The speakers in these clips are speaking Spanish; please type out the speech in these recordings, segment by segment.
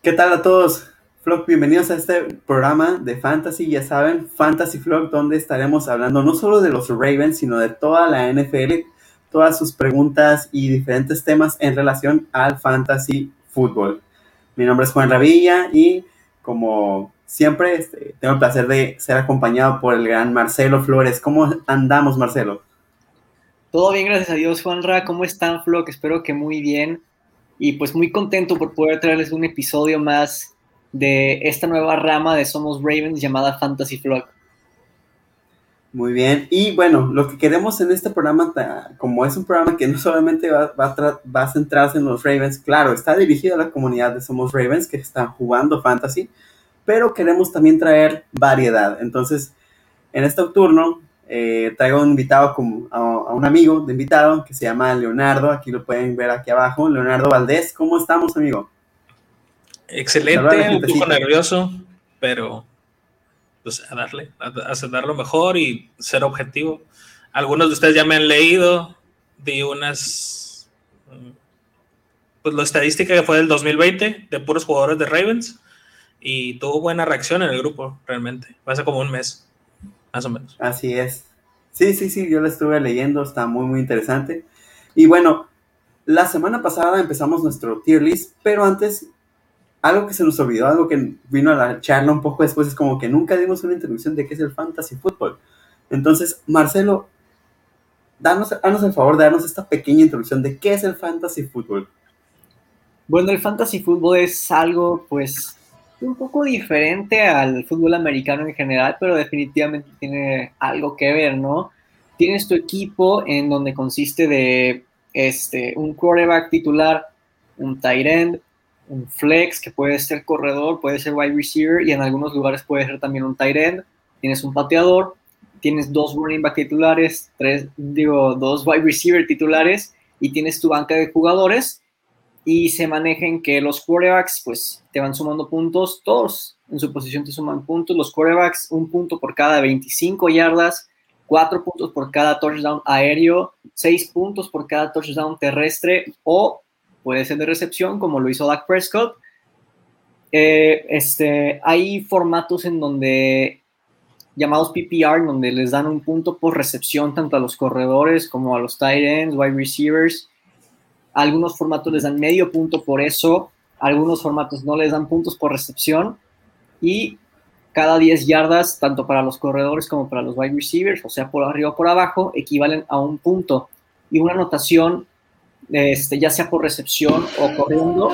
¿Qué tal a todos? Flock, bienvenidos a este programa de Fantasy, ya saben, Fantasy Flock, donde estaremos hablando no solo de los Ravens, sino de toda la NFL, todas sus preguntas y diferentes temas en relación al Fantasy Fútbol. Mi nombre es Juan Ravilla y como siempre este, tengo el placer de ser acompañado por el gran Marcelo Flores. ¿Cómo andamos, Marcelo? Todo bien, gracias a Dios, Juanra. ¿Cómo están, Flock? Espero que muy bien y pues muy contento por poder traerles un episodio más de esta nueva rama de Somos Ravens llamada Fantasy Flock. Muy bien, y bueno, lo que queremos en este programa, como es un programa que no solamente va, va, a centrarse en los Ravens, claro, está dirigido a la comunidad de Somos Ravens que están jugando fantasy, pero queremos también traer variedad. Entonces, en este turno eh, traigo un invitado como, a, un amigo de invitado que se llama Leonardo, aquí lo pueden ver aquí abajo, Leonardo Valdés, ¿cómo estamos amigo? Excelente, un poco nervioso, pero pues a darle, a, a lo mejor y ser objetivo. Algunos de ustedes ya me han leído, di unas, pues la estadística que fue del 2020 de puros jugadores de Ravens y tuvo buena reacción en el grupo, realmente, hace como un mes más o menos. Así es. Sí, sí, sí, yo lo estuve leyendo, está muy, muy interesante. Y bueno, la semana pasada empezamos nuestro tier list, pero antes, algo que se nos olvidó, algo que vino a la charla un poco después, es como que nunca dimos una introducción de qué es el fantasy fútbol. Entonces, Marcelo, danos, danos el favor de darnos esta pequeña introducción de qué es el fantasy fútbol. Bueno, el fantasy fútbol es algo, pues, un poco diferente al fútbol americano en general, pero definitivamente tiene algo que ver, ¿no? Tienes tu equipo en donde consiste de este, un quarterback titular, un tight end, un flex, que puede ser corredor, puede ser wide receiver, y en algunos lugares puede ser también un tight end. Tienes un pateador, tienes dos running back titulares, tres, digo, dos wide receiver titulares, y tienes tu banca de jugadores y se manejen que los quarterbacks pues te van sumando puntos, todos en su posición te suman puntos, los quarterbacks un punto por cada 25 yardas, cuatro puntos por cada touchdown aéreo, seis puntos por cada touchdown terrestre o puede ser de recepción como lo hizo Dak Prescott. Eh, este, hay formatos en donde llamados PPR, donde les dan un punto por recepción tanto a los corredores como a los tight ends, wide receivers algunos formatos les dan medio punto por eso, algunos formatos no les dan puntos por recepción y cada 10 yardas, tanto para los corredores como para los wide receivers, o sea, por arriba o por abajo, equivalen a un punto. Y una anotación, este, ya sea por recepción o corriendo,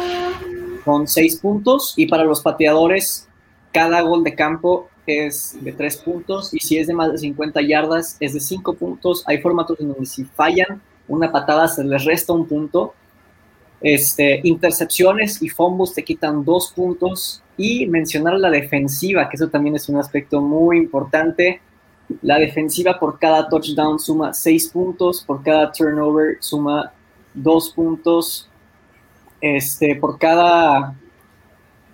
con 6 puntos. Y para los pateadores, cada gol de campo es de 3 puntos. Y si es de más de 50 yardas, es de 5 puntos. Hay formatos en donde si fallan una patada se les resta un punto. Este, intercepciones y fumbles te quitan dos puntos. Y mencionar la defensiva, que eso también es un aspecto muy importante. La defensiva por cada touchdown suma seis puntos, por cada turnover suma dos puntos. Este, por cada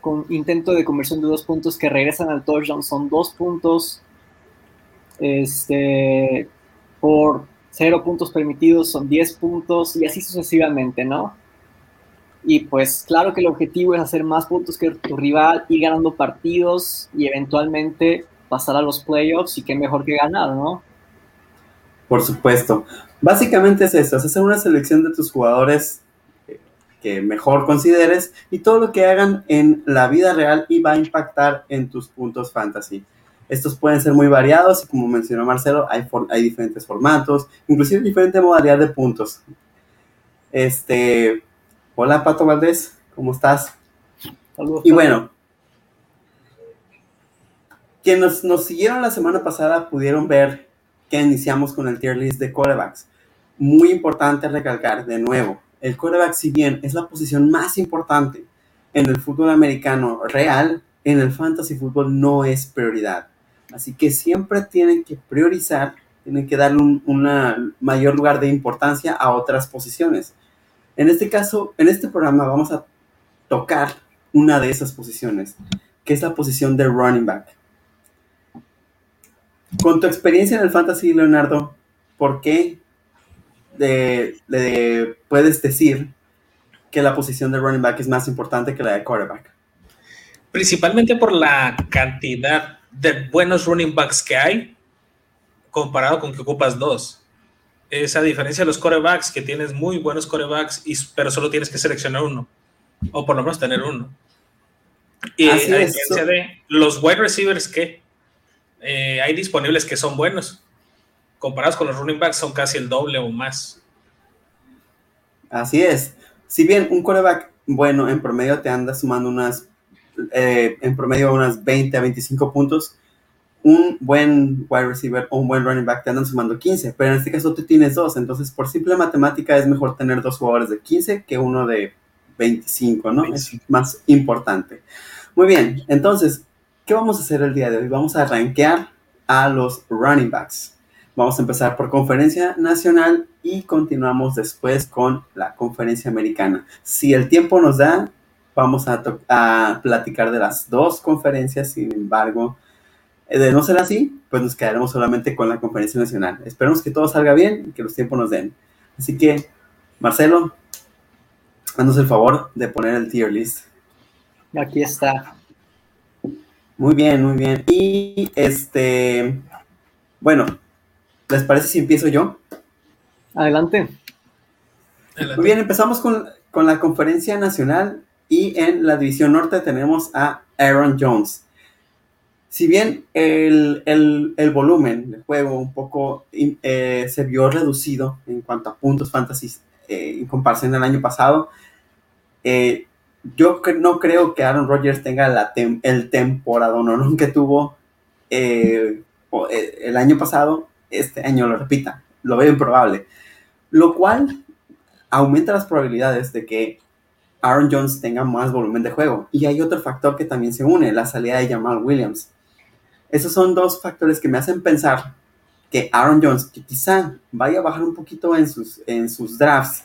con intento de conversión de dos puntos que regresan al touchdown son dos puntos. Este, por cero puntos permitidos son 10 puntos y así sucesivamente, ¿no? Y pues claro que el objetivo es hacer más puntos que tu rival, y ganando partidos y eventualmente pasar a los playoffs y qué mejor que ganar, ¿no? Por supuesto. Básicamente es eso, es hacer una selección de tus jugadores que mejor consideres y todo lo que hagan en la vida real y va a impactar en tus puntos fantasy. Estos pueden ser muy variados y como mencionó Marcelo, hay, hay diferentes formatos, inclusive diferente modalidad de puntos. Este, hola Pato Valdés, ¿cómo estás? Saludos. Y bueno, quienes nos, siguieron la semana pasada pudieron ver que iniciamos con el tier list de quarterbacks. Muy importante recalcar de nuevo, el quarterback si bien es la posición más importante en el fútbol americano real, en el fantasy fútbol no es prioridad. Así que siempre tienen que priorizar, tienen que darle un mayor lugar de importancia a otras posiciones. En este caso, en este programa vamos a tocar una de esas posiciones, que es la posición de running back. Con tu experiencia en el fantasy, Leonardo, ¿por qué puedes decir que la posición de running back es más importante que la de quarterback? principalmente por la cantidad de buenos running backs que hay comparado con que ocupas dos. Esa diferencia de los corebacks, que tienes muy buenos corebacks, y, pero solo tienes que seleccionar uno, o por lo menos tener uno. Y a diferencia de los wide receivers que eh, hay disponibles que son buenos, comparados con los running backs, son casi el doble o más. Así es. Si bien un coreback bueno en promedio te anda sumando unas, eh, en promedio unas 20 a 25 puntos, un buen wide receiver o un buen running back te andan sumando 15, pero en este caso tú tienes dos, entonces por simple matemática es mejor tener dos jugadores de 15 que uno de 25, ¿no? Es más importante. Muy bien, entonces, ¿qué vamos a hacer el día de hoy? Vamos a rankear a los running backs. Vamos a empezar por conferencia nacional y continuamos después con la conferencia americana. Si el tiempo nos da, vamos a, a platicar de las dos conferencias, sin embargo, eh, de no ser así, pues nos quedaremos solamente con la conferencia nacional. Esperemos que todo salga bien y que los tiempos nos den. Así que, Marcelo, haznos el favor de poner el tier list. Aquí está. Muy bien, muy bien. Y este, bueno, ¿les parece si empiezo yo? Adelante. Muy bien, empezamos con, con la conferencia nacional y en la división norte tenemos a Aaron Jones. Si bien el, volumen del juego un poco eh, se vio reducido en cuanto a puntos fantasy eh, en comparación al año pasado, eh, yo no creo que Aaron Rodgers tenga el temporada no que tuvo el año pasado, este año lo repita, lo veo improbable, lo cual aumenta las probabilidades de que Aaron Jones tenga más volumen de juego. Y hay otro factor que también se une, la salida de Jamal Williams. Esos son dos factores que me hacen pensar que Aaron Jones, que quizá vaya a bajar un poquito en sus, en sus drafts,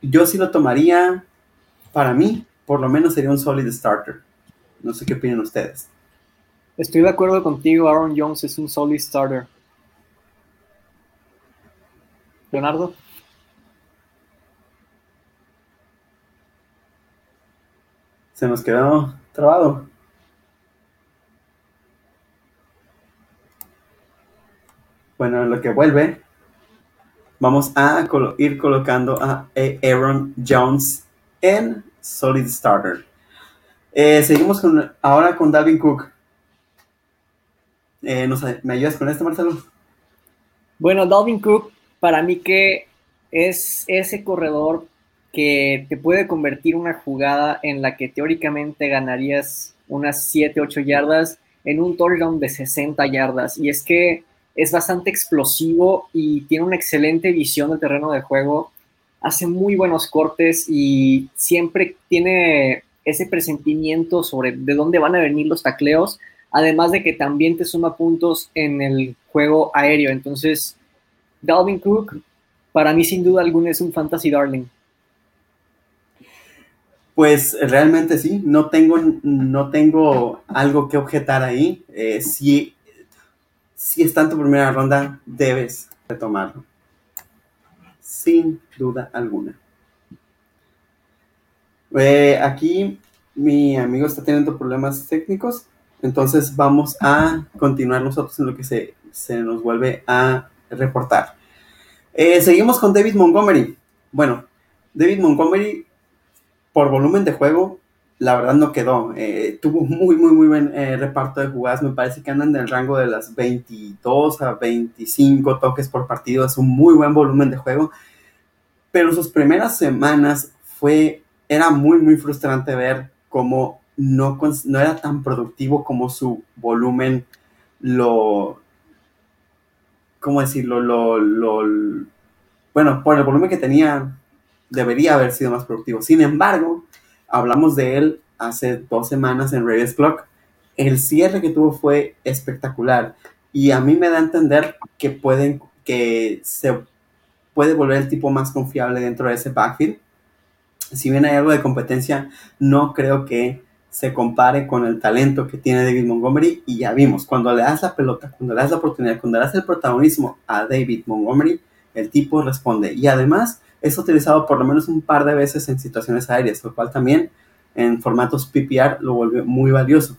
yo sí lo tomaría, para mí, por lo menos sería un solid starter. No sé qué opinan ustedes. Estoy de acuerdo contigo, Aaron Jones es un solid starter. Leonardo. Se nos quedó trabado. Bueno, en lo que vuelve, vamos a ir colocando a Aaron Jones en Solid Starter. Eh, seguimos con, ahora con Dalvin Cook. Eh, ¿Me ayudas con esto, Marcelo? Bueno, Dalvin Cook, para mí que es ese corredor que te puede convertir una jugada en la que teóricamente ganarías unas 7, 8 yardas en un touchdown de 60 yardas. Y es que es bastante explosivo y tiene una excelente visión del terreno de juego, hace muy buenos cortes y siempre tiene ese presentimiento sobre de dónde van a venir los tacleos, además de que también te suma puntos en el juego aéreo. Entonces, Dalvin Cook, para mí sin duda alguna es un fantasy darling. Pues realmente sí, no tengo, no tengo algo que objetar ahí. Eh, sí si está en tu primera ronda, debes retomarlo. Sin duda alguna. Eh, aquí mi amigo está teniendo problemas técnicos, entonces vamos a continuar nosotros en lo que se, nos vuelve a reportar. Eh, seguimos con David Montgomery. Bueno, David Montgomery, por volumen de juego, la verdad no quedó. Eh, tuvo muy, muy, muy buen eh, reparto de jugadas. Me parece que andan en el rango de las 22 a 25 toques por partido. Es un muy buen volumen de juego. Pero sus primeras semanas fue, era muy, muy frustrante ver cómo no, no era tan productivo como su volumen lo... ¿Cómo decirlo? Lo, lo, bueno, por el volumen que tenía, debería haber sido más productivo. Sin embargo, hablamos de él hace dos semanas en Reyes Clock. El cierre que tuvo fue espectacular y a mí me da a entender que pueden, que se puede volver el tipo más confiable dentro de ese backfield. Si bien hay algo de competencia, no creo que se compare con el talento que tiene David Montgomery y ya vimos, cuando le das la pelota, cuando le das la oportunidad, cuando le das el protagonismo a David Montgomery, el tipo responde y además es utilizado por lo menos un par de veces en situaciones aéreas, lo cual también en formatos PPR lo vuelve muy valioso.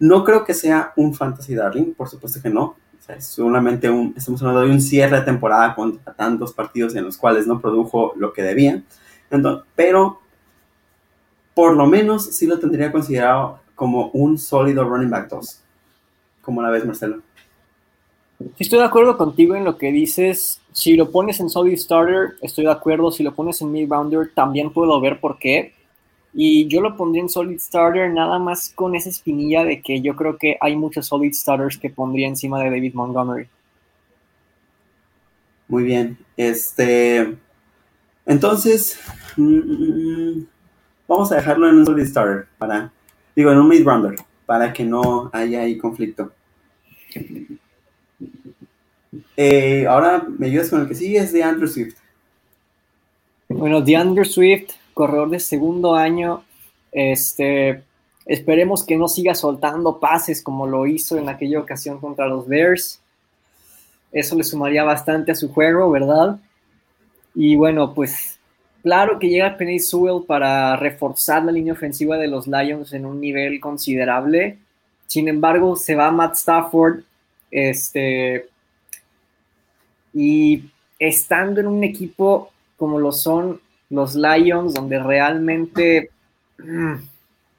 No creo que sea un fantasy darling, por supuesto que no. es solamente un, estamos hablando de un cierre de temporada contra tantos partidos en los cuales no produjo lo que debía. Entonces, pero por lo menos sí lo tendría considerado como un sólido running back 2. como la ves, Marcelo? estoy de acuerdo contigo en lo que dices. Si lo pones en solid starter, estoy de acuerdo. Si lo pones en mid rounder, también puedo ver por qué. Y yo lo pondría en Solid Starter nada más con esa espinilla de que yo creo que hay muchos Solid Starters que pondría encima de David Montgomery. Muy bien. Este. Entonces. Mm, vamos a dejarlo en un Solid Starter. Para. Digo, en un mid rounder. Para que no haya ahí conflicto. Eh, ahora me ayudas con el que sigue, es de Andrew Swift. Bueno, de Andrew Swift corredor de segundo año. Este, esperemos que no siga soltando pases como lo hizo en aquella ocasión contra los Bears. Eso le sumaría bastante a su juego, ¿verdad? Y bueno, pues claro que llega Penny Sewell para reforzar la línea ofensiva de los Lions en un nivel considerable. Sin embargo, se va Matt Stafford. Este, y estando en un equipo como lo son los Lions, donde realmente mm,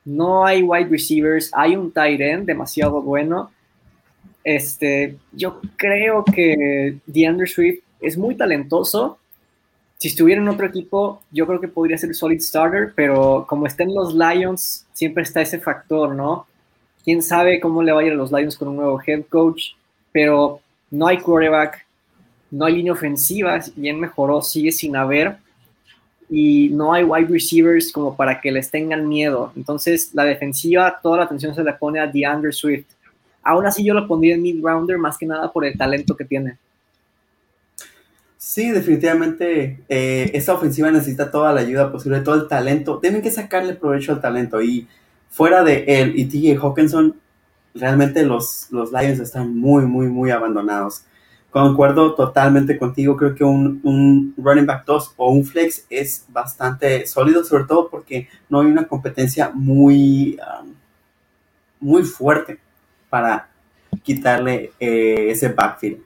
no hay wide receivers, hay un tight end demasiado bueno. Este, yo creo que DeAndre Swift es muy talentoso. Si estuviera en otro equipo, yo creo que podría ser solid starter, pero como está en los Lions, siempre está ese factor, ¿no? Quién sabe cómo le va a los Lions con un nuevo head coach, pero no hay quarterback, no hay línea ofensiva, bien mejoró, sigue sin haber y no hay wide receivers como para que les tengan miedo. Entonces, la defensiva, toda la atención se le pone a DeAndre Swift. Aún así, yo lo pondría en mid-rounder más que nada por el talento que tiene. Sí, definitivamente eh, esa ofensiva necesita toda la ayuda posible, todo el talento. Tienen que sacarle provecho al talento. Y fuera de él y TJ Hawkinson, realmente los, los Lions están muy, muy, muy abandonados. Concuerdo totalmente contigo, creo que un, running back 2 o un flex es bastante sólido, sobre todo porque no hay una competencia muy, um, muy fuerte para quitarle eh, ese backfield.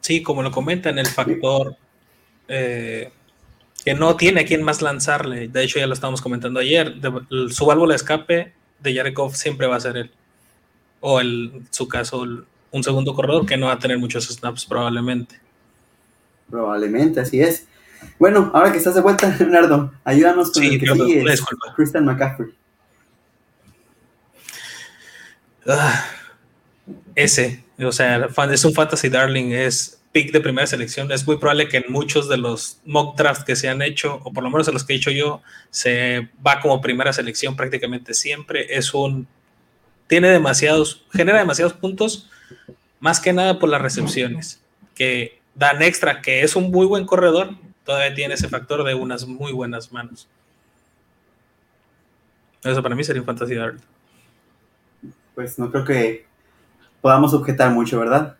Sí, como lo comentan, el factor eh, que no tiene a quién más lanzarle, de hecho ya lo estábamos comentando ayer, su válvula de escape de Jared Goff siempre va a ser él, o en su caso un segundo corredor que no va a tener muchos snaps probablemente. Probablemente, así es. Bueno, ahora que estás de vuelta, Leonardo, ayúdanos con el que sigue, Christian McCaffrey. Ah, ese, o sea, es un fantasy darling, es pick de primera selección. Es muy probable que en muchos de los mock drafts que se han hecho, o por lo menos en los que he hecho yo, se va como primera selección prácticamente siempre. Es un. Tiene demasiados, genera demasiados puntos, más que nada por las recepciones, que dan extra, que es un muy buen corredor, todavía tiene ese factor de unas muy buenas manos. Eso para mí sería un fantasy Pues no creo que podamos objetar mucho, ¿verdad?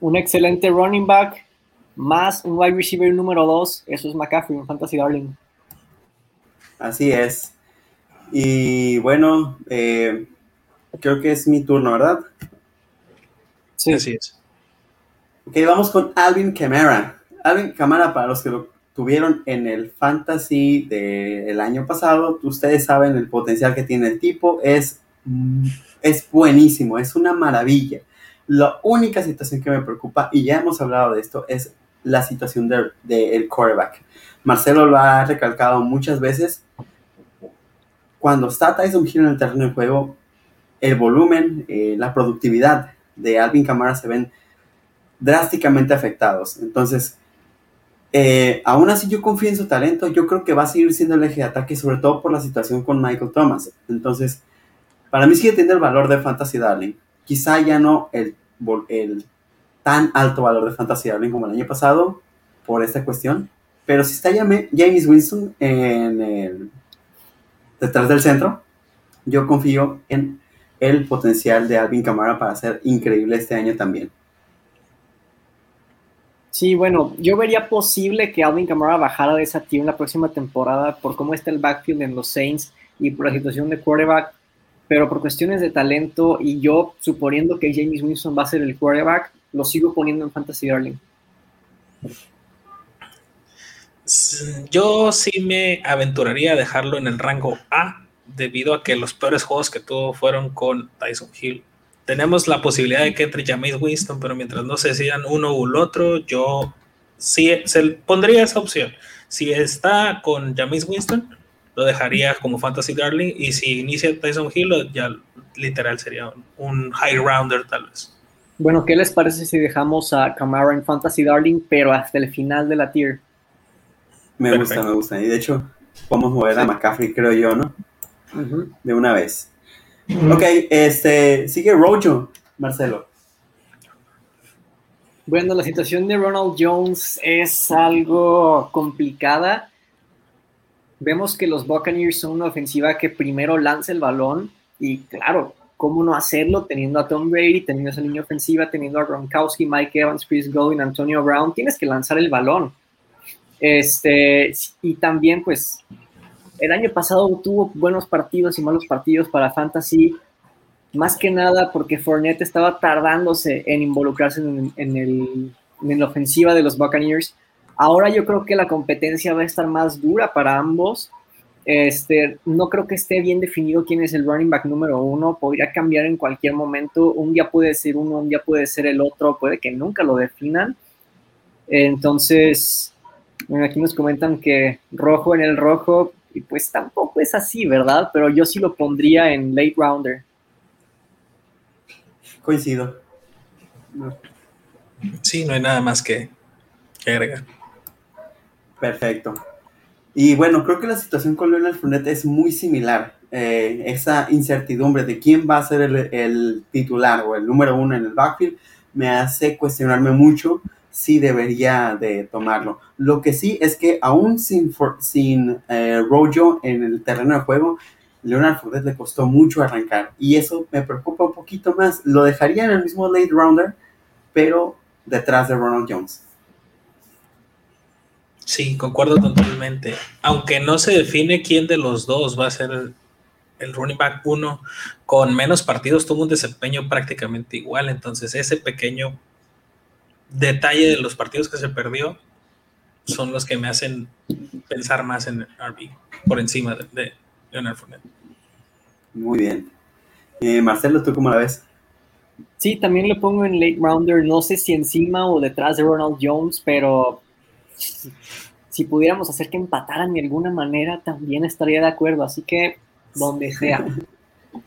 Un excelente running back, más un wide receiver número 2, eso es McCaffrey, un fantasy darling. Así es. Y bueno, eh, creo que es mi turno, ¿verdad? Sí, así es. Ok, vamos con Alvin Kamara. Alvin Kamara, para los que lo tuvieron en el fantasy del año pasado, ustedes saben el potencial que tiene el tipo, es, es buenísimo, es una maravilla. La única situación que me preocupa, y ya hemos hablado de esto, es la situación del de, quarterback. Marcelo lo ha recalcado muchas veces. Cuando está Tyson Hill en el terreno de juego, el volumen, eh, la productividad de Alvin Kamara se ven drásticamente afectados. Entonces, eh, aún así yo confío en su talento, yo creo que va a seguir siendo el eje de ataque, sobre todo por la situación con Michael Thomas. Entonces, para mí sigue teniendo el valor de Fantasy Darling. Quizá ya no el, el tan alto valor de Fantasy Darling como el año pasado, por esta cuestión, pero si está James Winston detrás del centro, yo confío en el potencial de Alvin Kamara para ser increíble este año también. Sí, bueno, yo vería posible que Alvin Kamara bajara de esa tier en la próxima temporada por cómo está el backfield en los Saints y por la situación de quarterback, pero por cuestiones de talento y yo suponiendo que James Winston va a ser el quarterback, lo sigo poniendo en Fantasy Darling. Yo sí me aventuraría a dejarlo en el rango A debido a que los peores juegos que tuvo fueron con Tyson Hill. Tenemos la posibilidad de que entre James Winston, pero mientras no se decidan uno u el otro, yo sí se pondría esa opción. Si está con James Winston, lo dejaría como Fantasy Darling, y si inicia Tyson Hill, ya literal sería un high rounder tal vez. Bueno, ¿qué les parece si dejamos a Camara en Fantasy Darling, pero hasta el final de la tier? Me gusta, me gusta. Y de hecho, vamos a mover a McCaffrey, creo yo, ¿no? De una vez. Ok, este, sigue Rojo, Marcelo. Bueno, la situación de Ronald Jones es algo complicada. Vemos que los Buccaneers son una ofensiva que primero lanza el balón y claro, ¿cómo no hacerlo teniendo a Tom Brady, teniendo esa línea ofensiva, teniendo a Gronkowski, Mike Evans, Chris Godwin, Antonio Brown? Tienes que lanzar el balón. Este, y también, pues, el año pasado tuvo buenos partidos y malos partidos para Fantasy, más que nada porque Fournette estaba tardándose en involucrarse en, el, en la ofensiva de los Buccaneers. Ahora yo creo que la competencia va a estar más dura para ambos. Este, no creo que esté bien definido quién es el running back número uno. Podría cambiar en cualquier momento. Un día puede ser uno, un día puede ser el otro. Puede que nunca lo definan. Entonces, aquí nos comentan que rojo en el rojo, y pues tampoco es así, ¿verdad? Pero yo sí lo pondría en late rounder. Coincido. Sí, no hay nada más que, agregar. Perfecto. Y bueno, creo que la situación con Leonard Fournette es muy similar. Eh, esa incertidumbre de quién va a ser el, el, titular o el número uno en el backfield me hace cuestionarme mucho sí debería de tomarlo. Lo que sí es que aún sin, sin eh, Rojo en el terreno de juego, Leonard Fournette le costó mucho arrancar y eso me preocupa un poquito más. Lo dejaría en el mismo late rounder, pero detrás de Ronald Jones. Sí, concuerdo totalmente. Aunque no se define quién de los dos va a ser el running back uno, con menos partidos tuvo un desempeño prácticamente igual. Entonces, ese pequeño detalle de los partidos que se perdió son los que me hacen pensar más en RB por encima de, de Leonard Fournette. Muy bien. Eh, Marcelo, ¿tú cómo la ves? Sí, también lo pongo en late rounder. No sé si encima o detrás de Ronald Jones, pero si pudiéramos hacer que empataran de alguna manera, también estaría de acuerdo. Así que donde sea.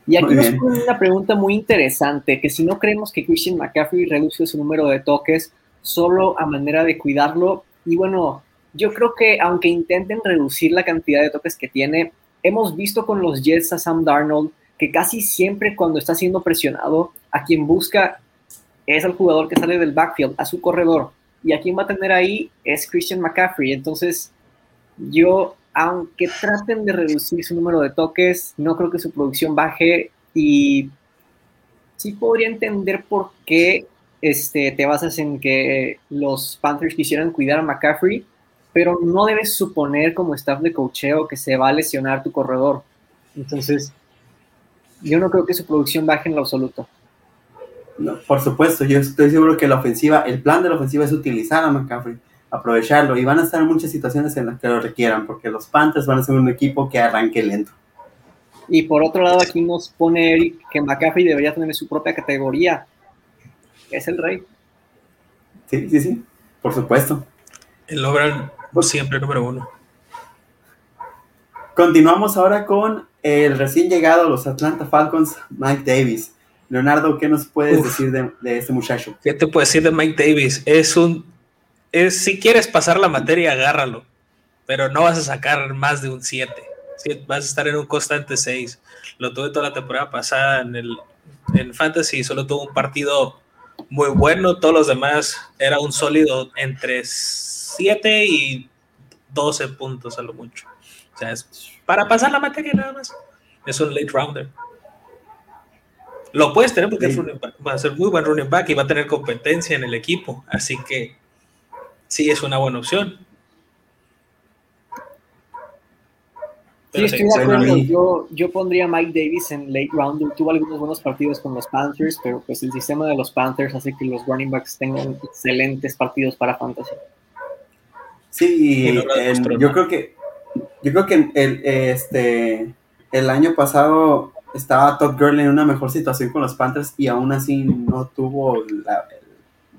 Y aquí nos ponen una pregunta muy interesante, que si no creemos que Christian McCaffrey reduce su número de toques solo a manera de cuidarlo, y bueno, yo creo que aunque intenten reducir la cantidad de toques que tiene, hemos visto con los Jets a Sam Darnold que casi siempre cuando está siendo presionado, a quien busca es al jugador que sale del backfield, a su corredor, y a quien va a tener ahí es Christian McCaffrey. Entonces, yo aunque traten de reducir su número de toques, no creo que su producción baje y sí podría entender por qué este, te basas en que los Panthers quisieran cuidar a McCaffrey, pero no debes suponer como staff de cocheo que se va a lesionar tu corredor. Entonces, yo no creo que su producción baje en lo absoluto. No, por supuesto, yo estoy seguro que la ofensiva, el plan de la ofensiva es utilizar a McCaffrey aprovecharlo y van a estar en muchas situaciones en las que lo requieran, porque los Panthers van a ser un equipo que arranque lento. Y por otro lado, aquí nos pone Eric que McCaffrey debería tener su propia categoría. Es el rey. Sí, sí, sí, por supuesto. El overall siempre número uno. Continuamos ahora con el recién llegado a los Atlanta Falcons, Mike Davis. Leonardo, ¿qué nos puedes decir de, de este muchacho? ¿Qué te puedo decir de Mike Davis? Es un es, si quieres pasar la materia, agárralo, pero no vas a sacar más de un 7. Vas a estar en un constante 6. Lo tuve toda la temporada pasada en el en Fantasy, solo tuvo un partido muy bueno, todos los demás era un sólido entre 7 y 12 puntos a lo mucho. O sea, es para pasar la materia nada más. Es un late rounder. Lo puedes tener porque va a ser muy buen running back y va a tener competencia en el equipo. Así que sí es una buena opción. sí, estoy de acuerdo. Yo, yo pondría a Mike Davis en late rounder. Tuvo algunos buenos partidos con los Panthers, pero pues el sistema de los Panthers hace que los running backs tengan excelentes partidos para fantasy. Sí, yo creo que yo creo que el, este, el año pasado estaba Todd Gurley en una mejor situación con los Panthers y aún así no tuvo la,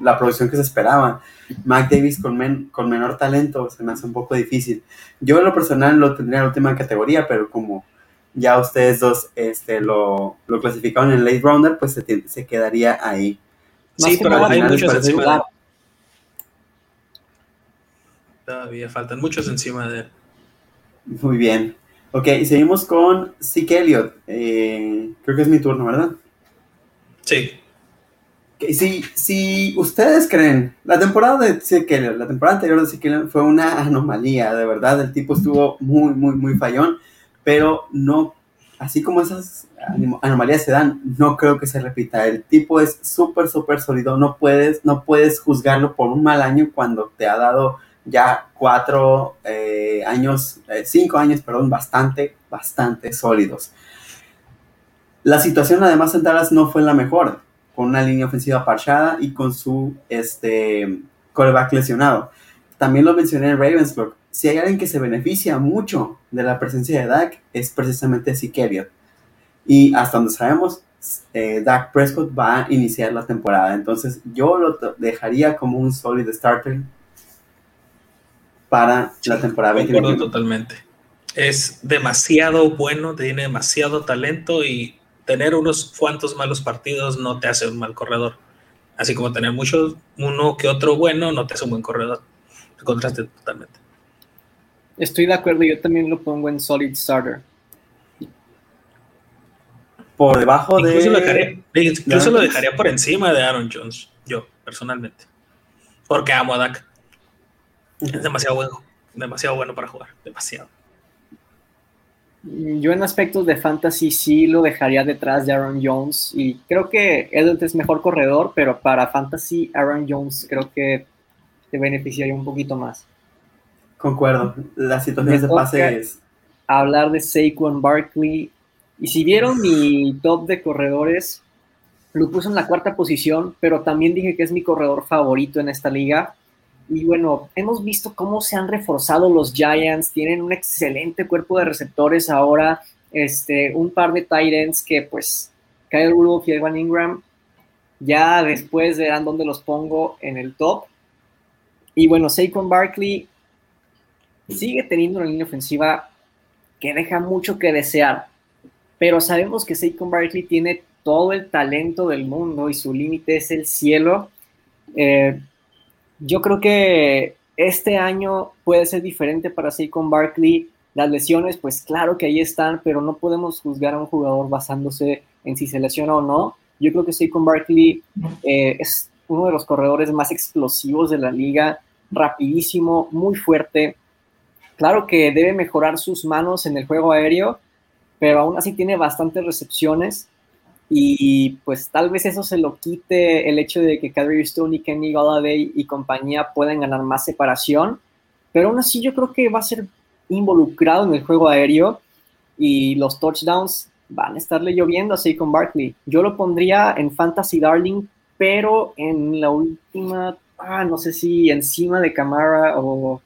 la producción que se esperaba. Mac Davis con, con menor talento se me hace un poco difícil. Yo en lo personal lo tendría en la última categoría, pero como ya ustedes dos este, lo, lo clasificaron en late rounder, pues se, se quedaría ahí. Sí, pero hay muchos encima de Todavía faltan muchos encima de él. Muy bien. Ok, seguimos con Zeke Elliott. Eh, creo que es mi turno, ¿verdad? Sí. Si, si ustedes creen, la temporada de Elliott, la temporada anterior de Elliott fue una anomalía, de verdad. El tipo estuvo muy, muy, muy fallón, pero no, así como esas anomalías se dan, no creo que se repita. El tipo es súper, súper sólido. No puedes, no puedes juzgarlo por un mal año cuando te ha dado ya cuatro eh, años, eh, cinco años, perdón, bastante, bastante sólidos. La situación además en Dallas no fue la mejor, con una línea ofensiva parchada y con su este, coreback lesionado. También lo mencioné en Ravensburg. Si hay alguien que se beneficia mucho de la presencia de Dak, es precisamente Zeke Y hasta donde sabemos, eh, Dak Prescott va a iniciar la temporada. Entonces yo lo dejaría como un solid starter para la temporada 2021. totalmente. Es demasiado bueno, tiene demasiado talento y tener unos cuantos malos partidos no te hace un mal corredor. Así como tener muchos, uno que otro bueno no te hace un buen corredor. Te contraste totalmente. Estoy de acuerdo, yo también lo pongo en solid starter. Por debajo incluso de. Lo dejaría, incluso lo dejaría por encima de Aaron Jones, yo, personalmente. Porque amo a Dak. Es demasiado bueno, demasiado bueno para jugar, demasiado. Yo en aspectos de fantasy sí lo dejaría detrás de Aaron Jones y creo que Edward es mejor corredor, pero para fantasy Aaron Jones creo que te beneficiaría un poquito más. Concuerdo, la situación de pase es... Hablar de Saquon Barkley. Y si vieron mi top de corredores, lo puse en la cuarta posición, pero también dije que es mi corredor favorito en esta liga y bueno, hemos visto cómo se han reforzado los Giants, tienen un excelente cuerpo de receptores ahora, este, un par de tight que pues Kyle Rudolph y Evan Ingram, ya después verán dónde los pongo en el top. Y bueno, Saquon Barkley sigue teniendo una línea ofensiva que deja mucho que desear, pero sabemos que Saquon Barkley tiene todo el talento del mundo y su límite es el cielo. Eh, yo creo que este año puede ser diferente para Saquon Barkley. Las lesiones, pues claro que ahí están, pero no podemos juzgar a un jugador basándose en si se lesiona o no. Yo creo que Saquon Barkley eh, es uno de los corredores más explosivos de la liga, rapidísimo, muy fuerte. Claro que debe mejorar sus manos en el juego aéreo, pero aún así tiene bastantes recepciones y pues tal vez eso se lo quite el hecho de que Kadri Stone y Kenny Galladay y compañía pueden ganar más separación, pero aún así yo creo que va a ser involucrado en el juego aéreo y los touchdowns van a estarle lloviendo así con Barkley. Yo lo pondría en Fantasy Darling, pero en la última, ah, no sé si encima de Camara o,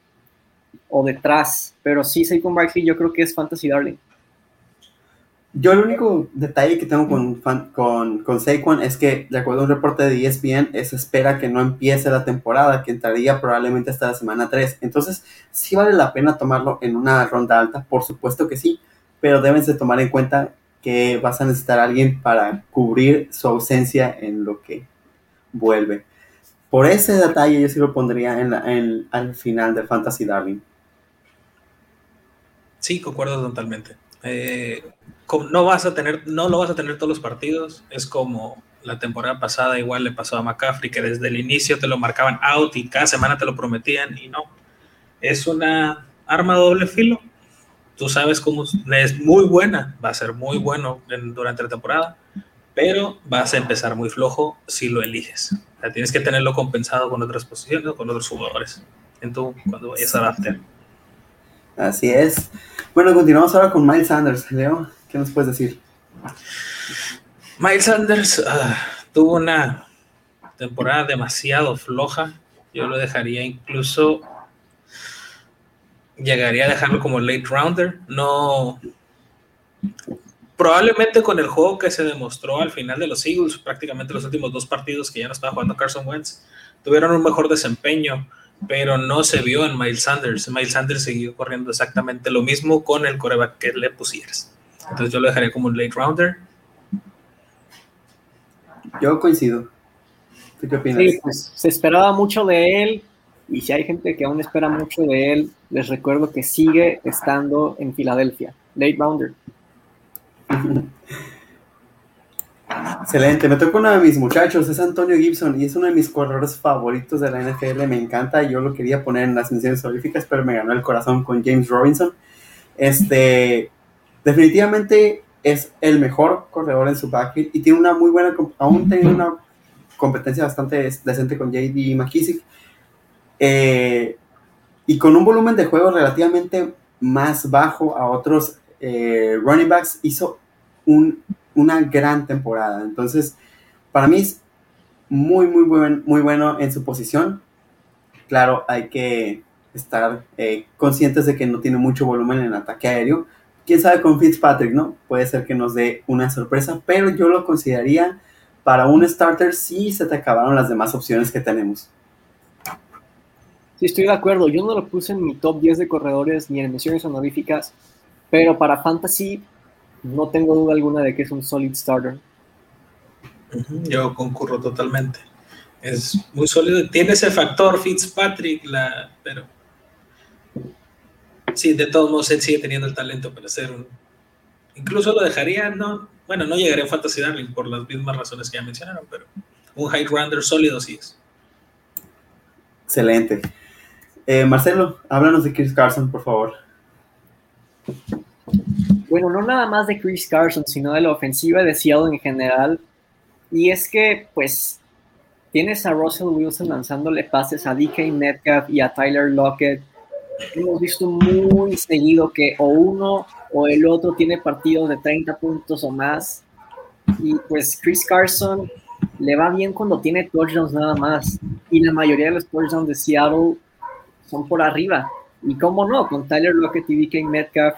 o detrás, pero sí, Saquon Barkley yo creo que es Fantasy Darling. Yo el único detalle que tengo con, con, con Saquon es que, de acuerdo a un reporte de ESPN, se espera que no empiece la temporada, que entraría probablemente hasta la semana 3. Entonces, sí vale la pena tomarlo en una ronda alta, por supuesto que sí, pero deben de tomar en cuenta que vas a necesitar a alguien para cubrir su ausencia en lo que vuelve. Por ese detalle yo sí lo pondría en, en al final de Fantasy Darling. Sí, concuerdo totalmente. Eh, no vas a tener, no lo vas a tener todos los partidos. Es como la temporada pasada igual le pasó a McCaffrey, que desde el inicio te lo marcaban out y cada semana te lo prometían y no. Es una arma doble filo. Tú sabes cómo es muy buena, va a ser muy bueno durante la temporada, pero vas a empezar muy flojo si lo eliges. O tienes que tenerlo compensado con otras posiciones, con otros jugadores, en tu, cuando vayas a darte. Así es. Bueno, continuamos ahora con Miles Sanders. Leo, ¿qué nos puedes decir? Miles Sanders ah, tuvo una temporada demasiado floja. Yo lo dejaría incluso. Llegaría a dejarlo como late rounder. No. Probablemente con el juego que se demostró al final de los Eagles, prácticamente los últimos dos partidos que ya no estaba jugando Carson Wentz, tuvieron un mejor desempeño pero no se vio en Miles Sanders. Miles Sanders siguió corriendo exactamente lo mismo con el coreback que le pusieras. Entonces yo lo dejaría como un late rounder. Yo coincido. qué opinas? Sí, pues se esperaba mucho de él y si hay gente que aún espera mucho de él, les recuerdo que sigue estando en Filadelfia. Late rounder. Excelente, me toca uno de mis muchachos, es Antonio Gibson y es uno de mis corredores favoritos de la NFL, me encanta, yo lo quería poner en las menciones honoríficas, pero me ganó el corazón con James Robinson. Este, definitivamente es el mejor corredor en su backfield y tiene una muy buena, aún tiene una competencia bastante decente con JD McKissick eh, y con un volumen de juego relativamente más bajo a otros eh, running backs hizo un una gran temporada. Entonces, para mí es muy, muy, buen, muy bueno en su posición. Claro, hay que estar eh, conscientes de que no tiene mucho volumen en ataque aéreo. Quién sabe con Fitzpatrick, ¿no? Puede ser que nos dé una sorpresa, pero yo lo consideraría para un starter si se te acabaron las demás opciones que tenemos. Sí, estoy de acuerdo. Yo no lo puse en mi top 10 de corredores ni en menciones honoríficas, pero para Fantasy no tengo duda alguna de que es un solid starter. Yo concurro totalmente. Es muy sólido. Tiene ese factor Fitzpatrick, la, pero sí, de todos modos él sigue teniendo el talento para ser un. Incluso lo dejaría, no, bueno, no llegaría a Fantasy Darling por las mismas razones que ya mencionaron, pero un high rounder sólido sí es. Excelente. Eh, Marcelo, háblanos de Chris Carson, por favor bueno, no nada más de Chris Carson, sino de la ofensiva de Seattle en general. Y es que, pues, tienes a Russell Wilson lanzándole pases a DK Metcalf y a Tyler Lockett. Hemos visto muy seguido que o uno o el otro tiene partidos de 30 puntos o más. Y pues Chris Carson le va bien cuando tiene touchdowns nada más. Y la mayoría de los touchdowns de Seattle son por arriba. Y cómo no, con Tyler Lockett y DK Metcalf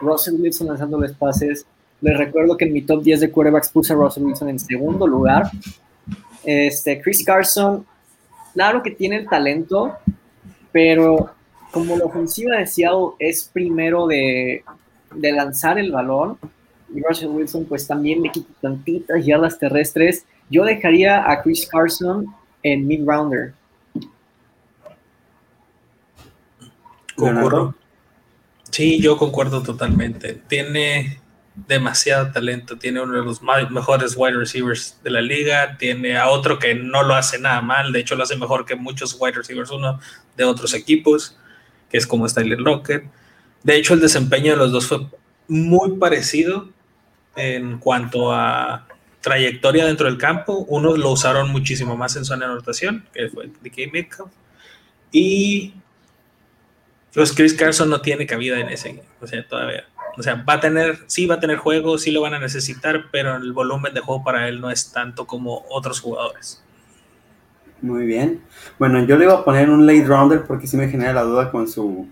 Russell Wilson lanzando los pases. Les recuerdo que en mi top 10 de quarterbacks puse a Russell Wilson en segundo lugar. Este, Chris Carson, claro que tiene el talento, pero como la ofensiva de Seattle es primero de, de lanzar el balón, y Russell Wilson pues también le quita tantitas yardas terrestres, yo dejaría a Chris Carson en mid-rounder. Concuerdo. Sí, yo concuerdo totalmente. Tiene demasiado talento, tiene uno de los mejores wide receivers de la liga, tiene a otro que no lo hace nada mal, de hecho lo hace mejor que muchos wide receivers uno de otros equipos, que es como Styler Lockett. De hecho, el desempeño de los dos fue muy parecido en cuanto a trayectoria dentro del campo. Unos lo usaron muchísimo más en zona de anotación, que fue DK Metcalf, y pues Chris Carson no tiene cabida en ese, o sea, todavía. O sea, va a tener, sí va a tener juego, sí lo van a necesitar, pero el volumen de juego para él no es tanto como otros jugadores. Muy bien. Bueno, yo le iba a poner un late rounder porque sí me genera la duda con su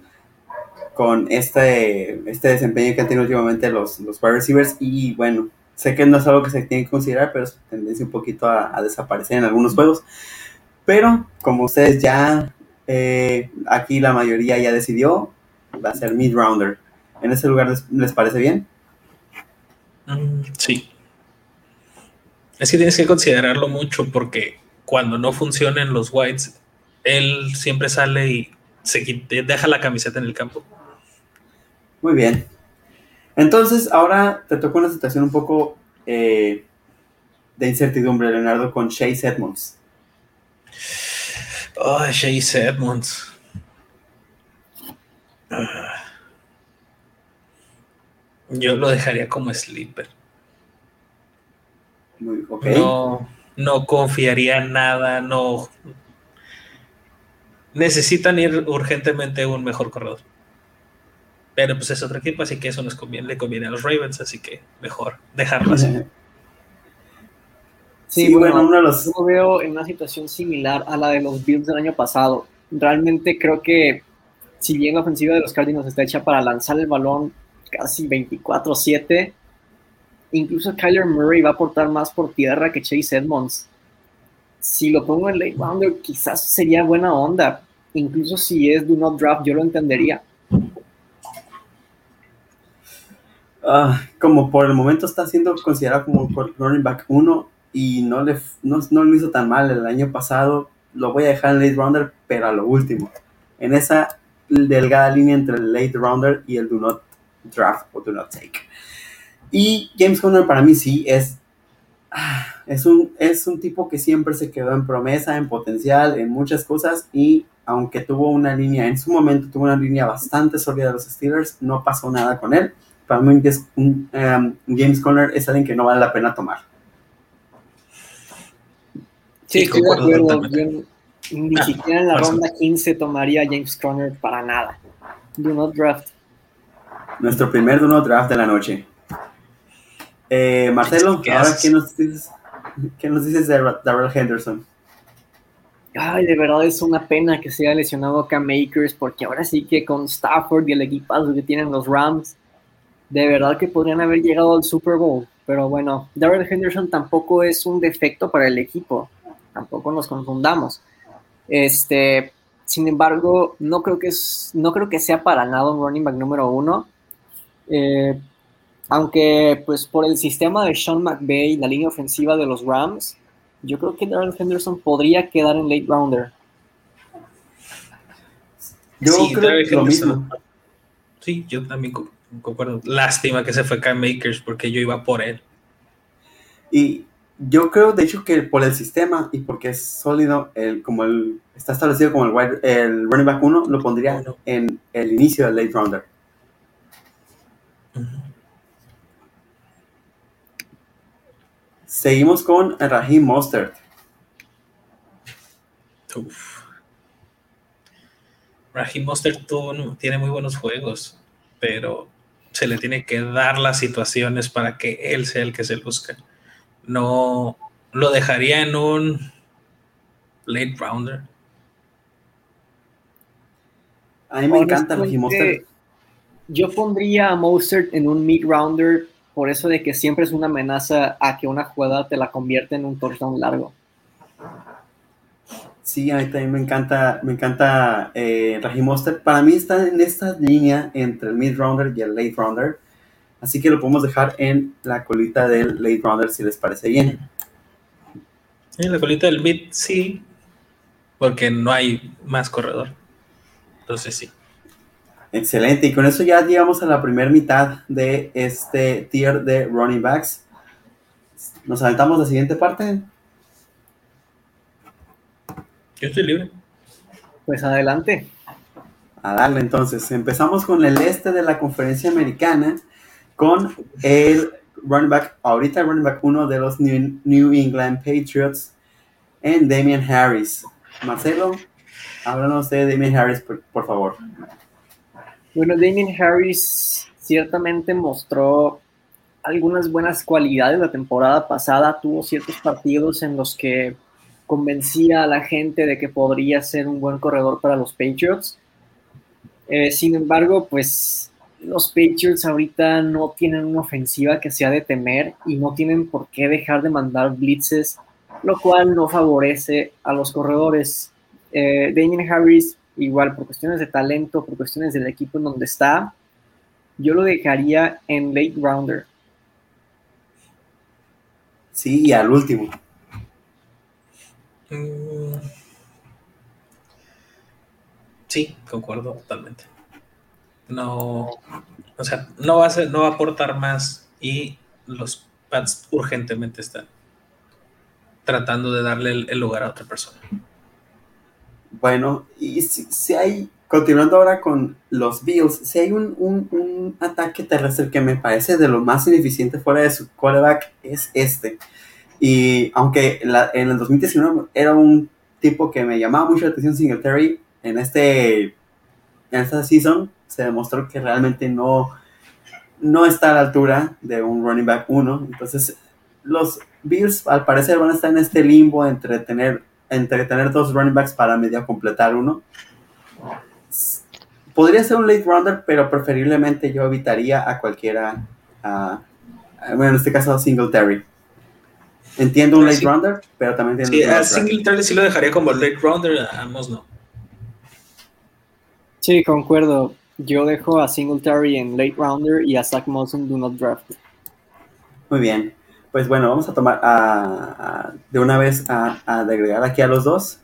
con este, este desempeño que han tenido últimamente los, los wide receivers y bueno, sé que no es algo que se tiene que considerar, pero es tendencia un poquito a, desaparecer en algunos juegos. Pero como ustedes ya eh, aquí la mayoría ya decidió, va a ser mid-rounder. ¿En ese lugar les, parece bien? Mm, sí. Es que tienes que considerarlo mucho porque cuando no funcionen los whites, él siempre sale y se deja la camiseta en el campo. Muy bien. Entonces, ahora te tocó una situación un poco eh, de incertidumbre, Leonardo, con Chase Edmonds. Oh, Chase Edmonds. Yo lo dejaría como sleeper. No, no confiaría en nada, no. Necesitan ir urgentemente un mejor corredor. Pero pues es otro equipo, así que eso nos conviene, le conviene a los Ravens, así que mejor dejarlo así. Sí, bueno, uno de los... yo veo en una situación similar a la de los Bills del año pasado. Realmente creo que si bien la ofensiva de los Cardinals está hecha para lanzar el balón casi 24-7, incluso Kyler Murray va a aportar más por tierra que Chase Edmonds. Si lo pongo en late rounder, quizás sería buena onda. Incluso si es do not draft, yo lo entendería. Ah, como por el momento está siendo considerado como running back 1 y no, le, no, no, lo hizo tan mal el año pasado, lo voy a dejar en late rounder, pero a lo último. En esa delgada línea entre el late rounder y el do not draft o do not take. Y James Conner para mí sí es, ah, es, un, es un tipo que siempre se quedó en promesa, en potencial, en muchas cosas y aunque tuvo una línea, en su momento tuvo una línea bastante sólida de los Steelers, no pasó nada con él. Para mí um, James Conner es alguien que no vale la pena tomar. Sí, estoy de acuerdo. ni ah, siquiera en la ronda 15 tomaría James Conner para nada. Do not draft. Nuestro primer do not draft de la noche. Eh, Marcelo, ¿qué ahora ¿qué nos, dices, ¿qué nos dices de Darrell Henderson? Ay, de verdad es una pena que se haya lesionado Cam Makers, porque ahora sí que con Stafford y el equipazo que tienen los Rams, de verdad que podrían haber llegado al Super Bowl. Pero bueno, Darrell Henderson tampoco es un defecto para el equipo, tampoco nos confundamos. Este, sin embargo, no creo que, es, no creo que sea para nada un running back número uno. Eh, aunque, pues, por el sistema de Sean McVay, la línea ofensiva de los Rams, yo creo que Darrell Henderson podría quedar en late rounder. Yo creo lo mismo. Sí, yo también concuerdo. Lástima que se fue Cam Makers porque yo iba por él. Y yo creo, de hecho, que por el sistema y porque es sólido, el, como el, está establecido como el, el running back 1, lo pondría en el inicio del late rounder. Seguimos con Raheem Mostert. Raheem Mostert tiene muy buenos juegos, pero se le tiene que dar las situaciones para que él sea el que se luzca. No lo dejaría en un late rounder. A mí me encanta Raheem Mostert. Yo pondría a Mostert en un mid rounder por eso de que siempre es una amenaza a que una jugada te la convierta en un touchdown largo. Sí, a mí también me encanta, me encanta eh. Para mí está en esta línea entre el mid rounder y el late rounder. Así que lo podemos dejar en la colita del late rounder si les parece bien. En la colita del mid, sí. Porque no hay más corredor. Entonces sí. Excelente, y con eso ya llegamos a la primera mitad de este tier de running backs. ¿Nos aventamos la siguiente parte? Yo estoy libre. Pues adelante. A darle entonces. Empezamos con el este de la conferencia americana, con el running back, ahorita el running back uno de los New, England Patriots, en Damian Harris. Marcelo, háblanos de Damian Harris, por favor. Bueno, Damien Harris ciertamente mostró algunas buenas cualidades la temporada pasada. Tuvo ciertos partidos en los que convencía a la gente de que podría ser un buen corredor para los Patriots. Eh, sin embargo, pues los Patriots ahorita no tienen una ofensiva que sea de temer y no tienen por qué dejar de mandar blitzes, lo cual no favorece a los corredores. Eh, Damien Harris igual por cuestiones de talento, por cuestiones del equipo en donde está, yo lo dejaría en late rounder. Sí, y al último. Mm. Sí, concuerdo totalmente. No, o sea, no va a ser, no va a aportar más y los Pats urgentemente están tratando de darle el lugar a otra persona. Bueno, y si, hay, continuando ahora con los Bills, si hay un, un, ataque terrestre que me parece de lo más ineficiente fuera de su quarterback, es este. Y aunque en el 2019 era un tipo que me llamaba mucho la atención Singletary, en, este, en esta season se demostró que realmente no, no está a la altura de un running back 1. Entonces, los Bills al parecer van a estar en este limbo entre tener, entre tener dos running backs para medio completar uno. Podría ser un late rounder, pero preferiblemente yo evitaría a cualquiera, bueno, en este caso a Singletary. Entiendo un late rounder, pero también entiendo. Sí, a Singletary sí lo dejaría como late rounder, a no. Sí, concuerdo. Yo dejo a Singletary en late rounder y a Zach Moson do not draft. Muy bien. Pues bueno, vamos a tomar de una vez a, agregar aquí a los dos.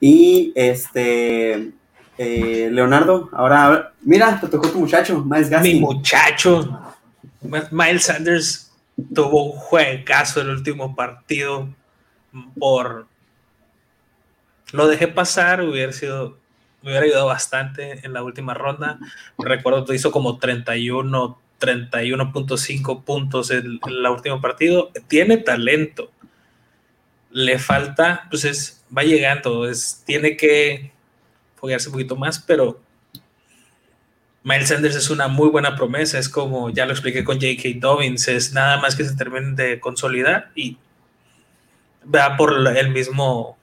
Y este, eh, Leonardo, ahora, mira, te tocó tu muchacho, Miles. Mi muchacho, Miles Sanders tuvo un juegazo el último partido por... Lo dejé pasar, hubiera sido me hubiera ayudado bastante en la última ronda. Recuerdo que hizo como 31, 31.5 puntos en, el último partido. Tiene talento. Le falta, pues es, va llegando, es, tiene que foguearse un poquito más, pero Miles Sanders es una muy buena promesa. Es como ya lo expliqué con J.K. Dobbins, es nada más que se termine de consolidar y va por el mismo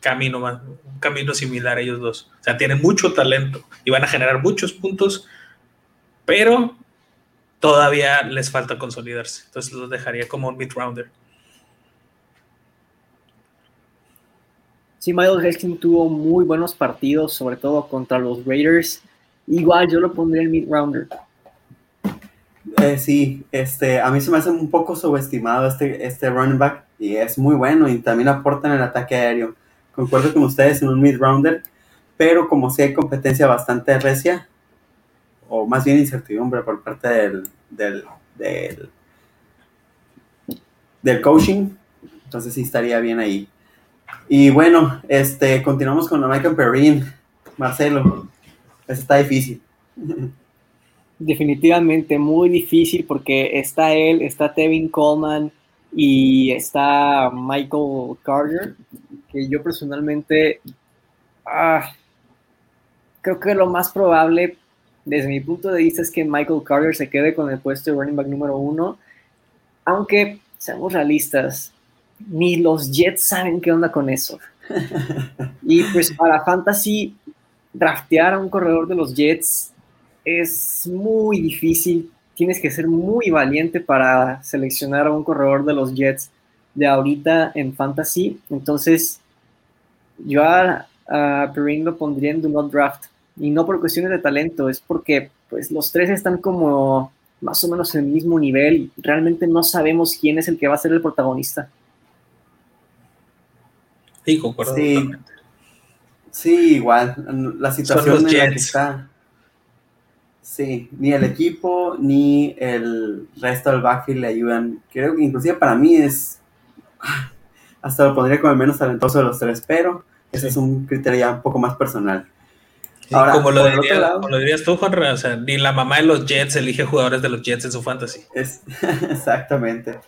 camino, un camino similar a ellos dos. O sea, tienen mucho talento y van a generar muchos puntos, pero todavía les falta consolidarse. Entonces los dejaría como un mid-rounder. Sí, Miles Gaskin tuvo muy buenos partidos, sobre todo contra los Raiders. Igual yo lo pondría en mid-rounder. Eh, sí, este, a mí se me hace un poco subestimado este, este running back y es muy bueno y también aporta en el ataque aéreo concuerdo con ustedes en un mid-rounder, pero como si hay competencia bastante recia, o más bien incertidumbre por parte del, del, del, coaching, entonces sí estaría bien ahí. Y bueno, este, continuamos con Michael Perrin. Marcelo, está difícil. Definitivamente muy difícil porque está él, está Tevin Coleman y está Michael Carter que yo personalmente ah, creo que lo más probable desde mi punto de vista es que Michael Carter se quede con el puesto de running back número uno, aunque seamos realistas, ni los Jets saben qué onda con eso. Y pues para Fantasy, draftear a un corredor de los Jets es muy difícil. Tienes que ser muy valiente para seleccionar a un corredor de los Jets de ahorita en Fantasy. Entonces, yo a, a Perrin lo pondría en Do Not Draft. Y no por cuestiones de talento, es porque pues los tres están como más o menos en el mismo nivel y realmente no sabemos quién es el que va a ser el protagonista. Sí, concuerdo sí. Sí, igual. La situación en la que está. Sí, ni el equipo ni el resto del backfield le ayudan. Creo que inclusive para mí es hasta lo pondría como el menos talentoso de los tres, pero ese es un criterio ya un poco más personal. Ahora, como, lo dirías tú, Juan, o sea, ni la mamá de los Jets elige jugadores de los Jets en su fantasy. Es, exactamente.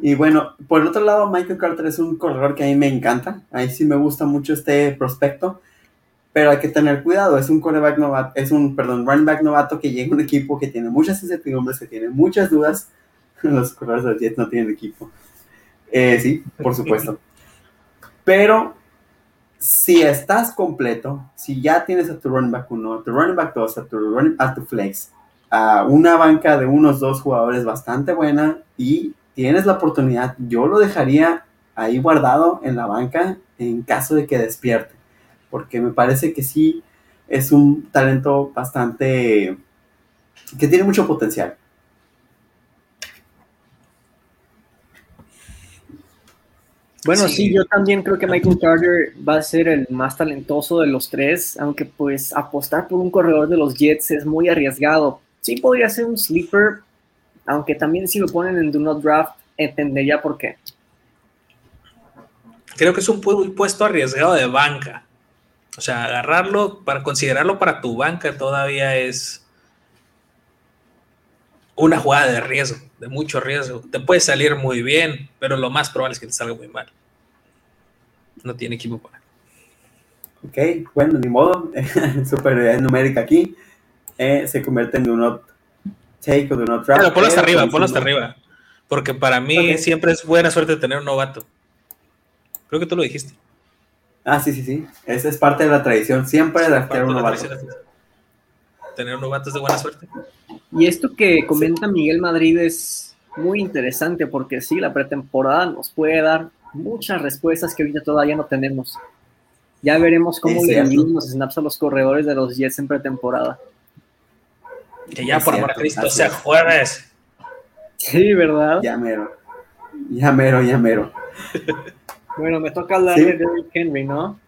Y bueno, por el otro lado, Michael Carter es un corredor que a mí me encanta. Ahí sí me gusta mucho este prospecto. Pero hay que tener cuidado. Es un quarterback novato, es un, perdón, running back novato que llega a un equipo que tiene muchas incertidumbres, que tiene muchas dudas. Los corredores de los Jets no tienen equipo. Eh, sí, por supuesto. Pero si estás completo, si ya tienes a tu running back 1, a tu running back 2, a tu, running, a tu flex, a una banca de unos dos jugadores bastante buena y tienes la oportunidad, yo lo dejaría ahí guardado en la banca en caso de que despierte, porque me parece que sí es un talento bastante que tiene mucho potencial. Bueno, sí. yo también creo que Michael Carter va a ser el más talentoso de los tres, aunque pues apostar por un corredor de los Jets es muy arriesgado. Sí podría ser un sleeper, aunque también si lo ponen en Do Not Draft, entendería por qué. Creo que es un puesto arriesgado de banca. O sea, agarrarlo para considerarlo para tu banca todavía es una jugada de riesgo, de mucho riesgo. Te puede salir muy bien, pero lo más probable es que te salga muy mal. No tiene equipo para. Ok, bueno, ni modo. Superioridad numérica aquí. Eh, se convierte en un not take o de not. Pero ponlo hasta arriba, ponlo hasta arriba. Porque para mí siempre es buena suerte tener un novato. Creo que tú lo dijiste. Ah, sí, sí, sí. Esa es parte de la tradición. Siempre de tener un novato. Tener un novato es de buena suerte. Y esto que comenta Miguel Madrid es muy interesante porque sí, la pretemporada nos puede dar muchas respuestas que ahorita todavía no tenemos. Ya veremos cómo le los snaps a los corredores de los Jets en pretemporada. Que ya, por amor a Cristo, sea jueves. Sí, ¿verdad? Ya mero. Ya mero, ya mero. bueno, me toca hablar de Derrick Henry, ¿no?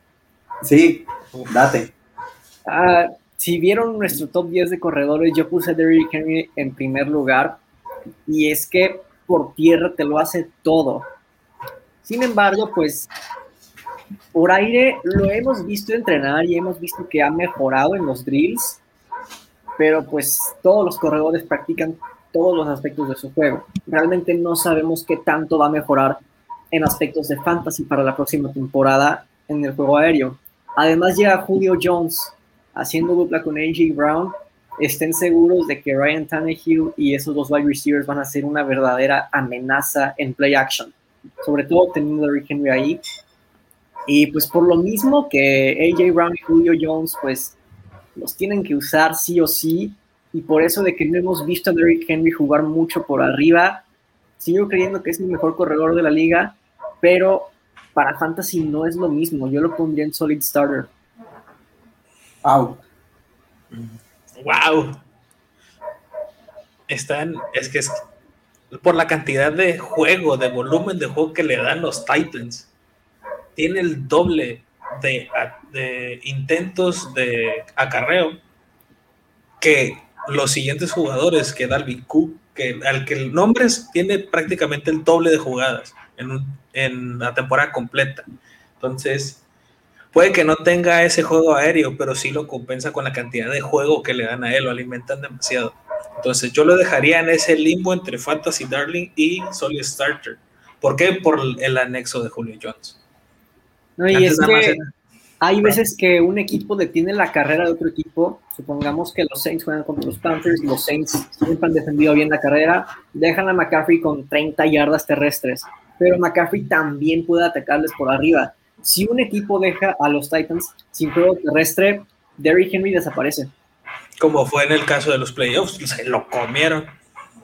Sí, date. Ah, si vieron nuestro top 10 de corredores, yo puse a Derrick Henry en primer lugar. Y es que por tierra te lo hace todo. Sin embargo, pues por aire lo hemos visto entrenar y hemos visto que ha mejorado en los drills, pero pues todos los corredores practican todos los aspectos de su juego. Realmente no sabemos qué tanto va a mejorar en aspectos de fantasy para la próxima temporada en el juego aéreo. Además llega Julio Jones, haciendo dupla con AJ Brown, estén seguros de que Ryan Tannehill y esos dos wide receivers van a ser una verdadera amenaza en play action, sobre todo teniendo a Rick Henry ahí. Y pues por lo mismo que AJ Brown y Julio Jones, pues los tienen que usar sí o sí, y por eso de que no hemos visto a Derrick Henry jugar mucho por arriba, sigo creyendo que es el mejor corredor de la liga, pero para Fantasy no es lo mismo, yo lo pondría en Solid Starter. Wow. Wow. Están, es que es por la cantidad de juego, de volumen de juego que le dan los Titans. Tiene el doble de, de intentos de acarreo que los siguientes jugadores, que Dalvin Cook, que al que el nombre tiene prácticamente el doble de jugadas en, en la temporada completa. Entonces, Puede que no tenga ese juego aéreo, pero sí lo compensa con la cantidad de juego que le dan a él, lo alimentan demasiado. Entonces yo lo dejaría en ese limbo entre Fantasy Darling y Solid Starter. ¿Por qué? Por el anexo de Julio Jones. No, y es que hay veces que un equipo detiene la carrera de otro equipo. Supongamos que los Saints juegan contra los Panthers, los Saints siempre han defendido bien la carrera, dejan a McCaffrey con 30 yardas terrestres, pero McCaffrey también puede atacarles por arriba si un equipo deja a los Titans sin juego terrestre, Derrick Henry desaparece. Como fue en el caso de los playoffs, se lo comieron.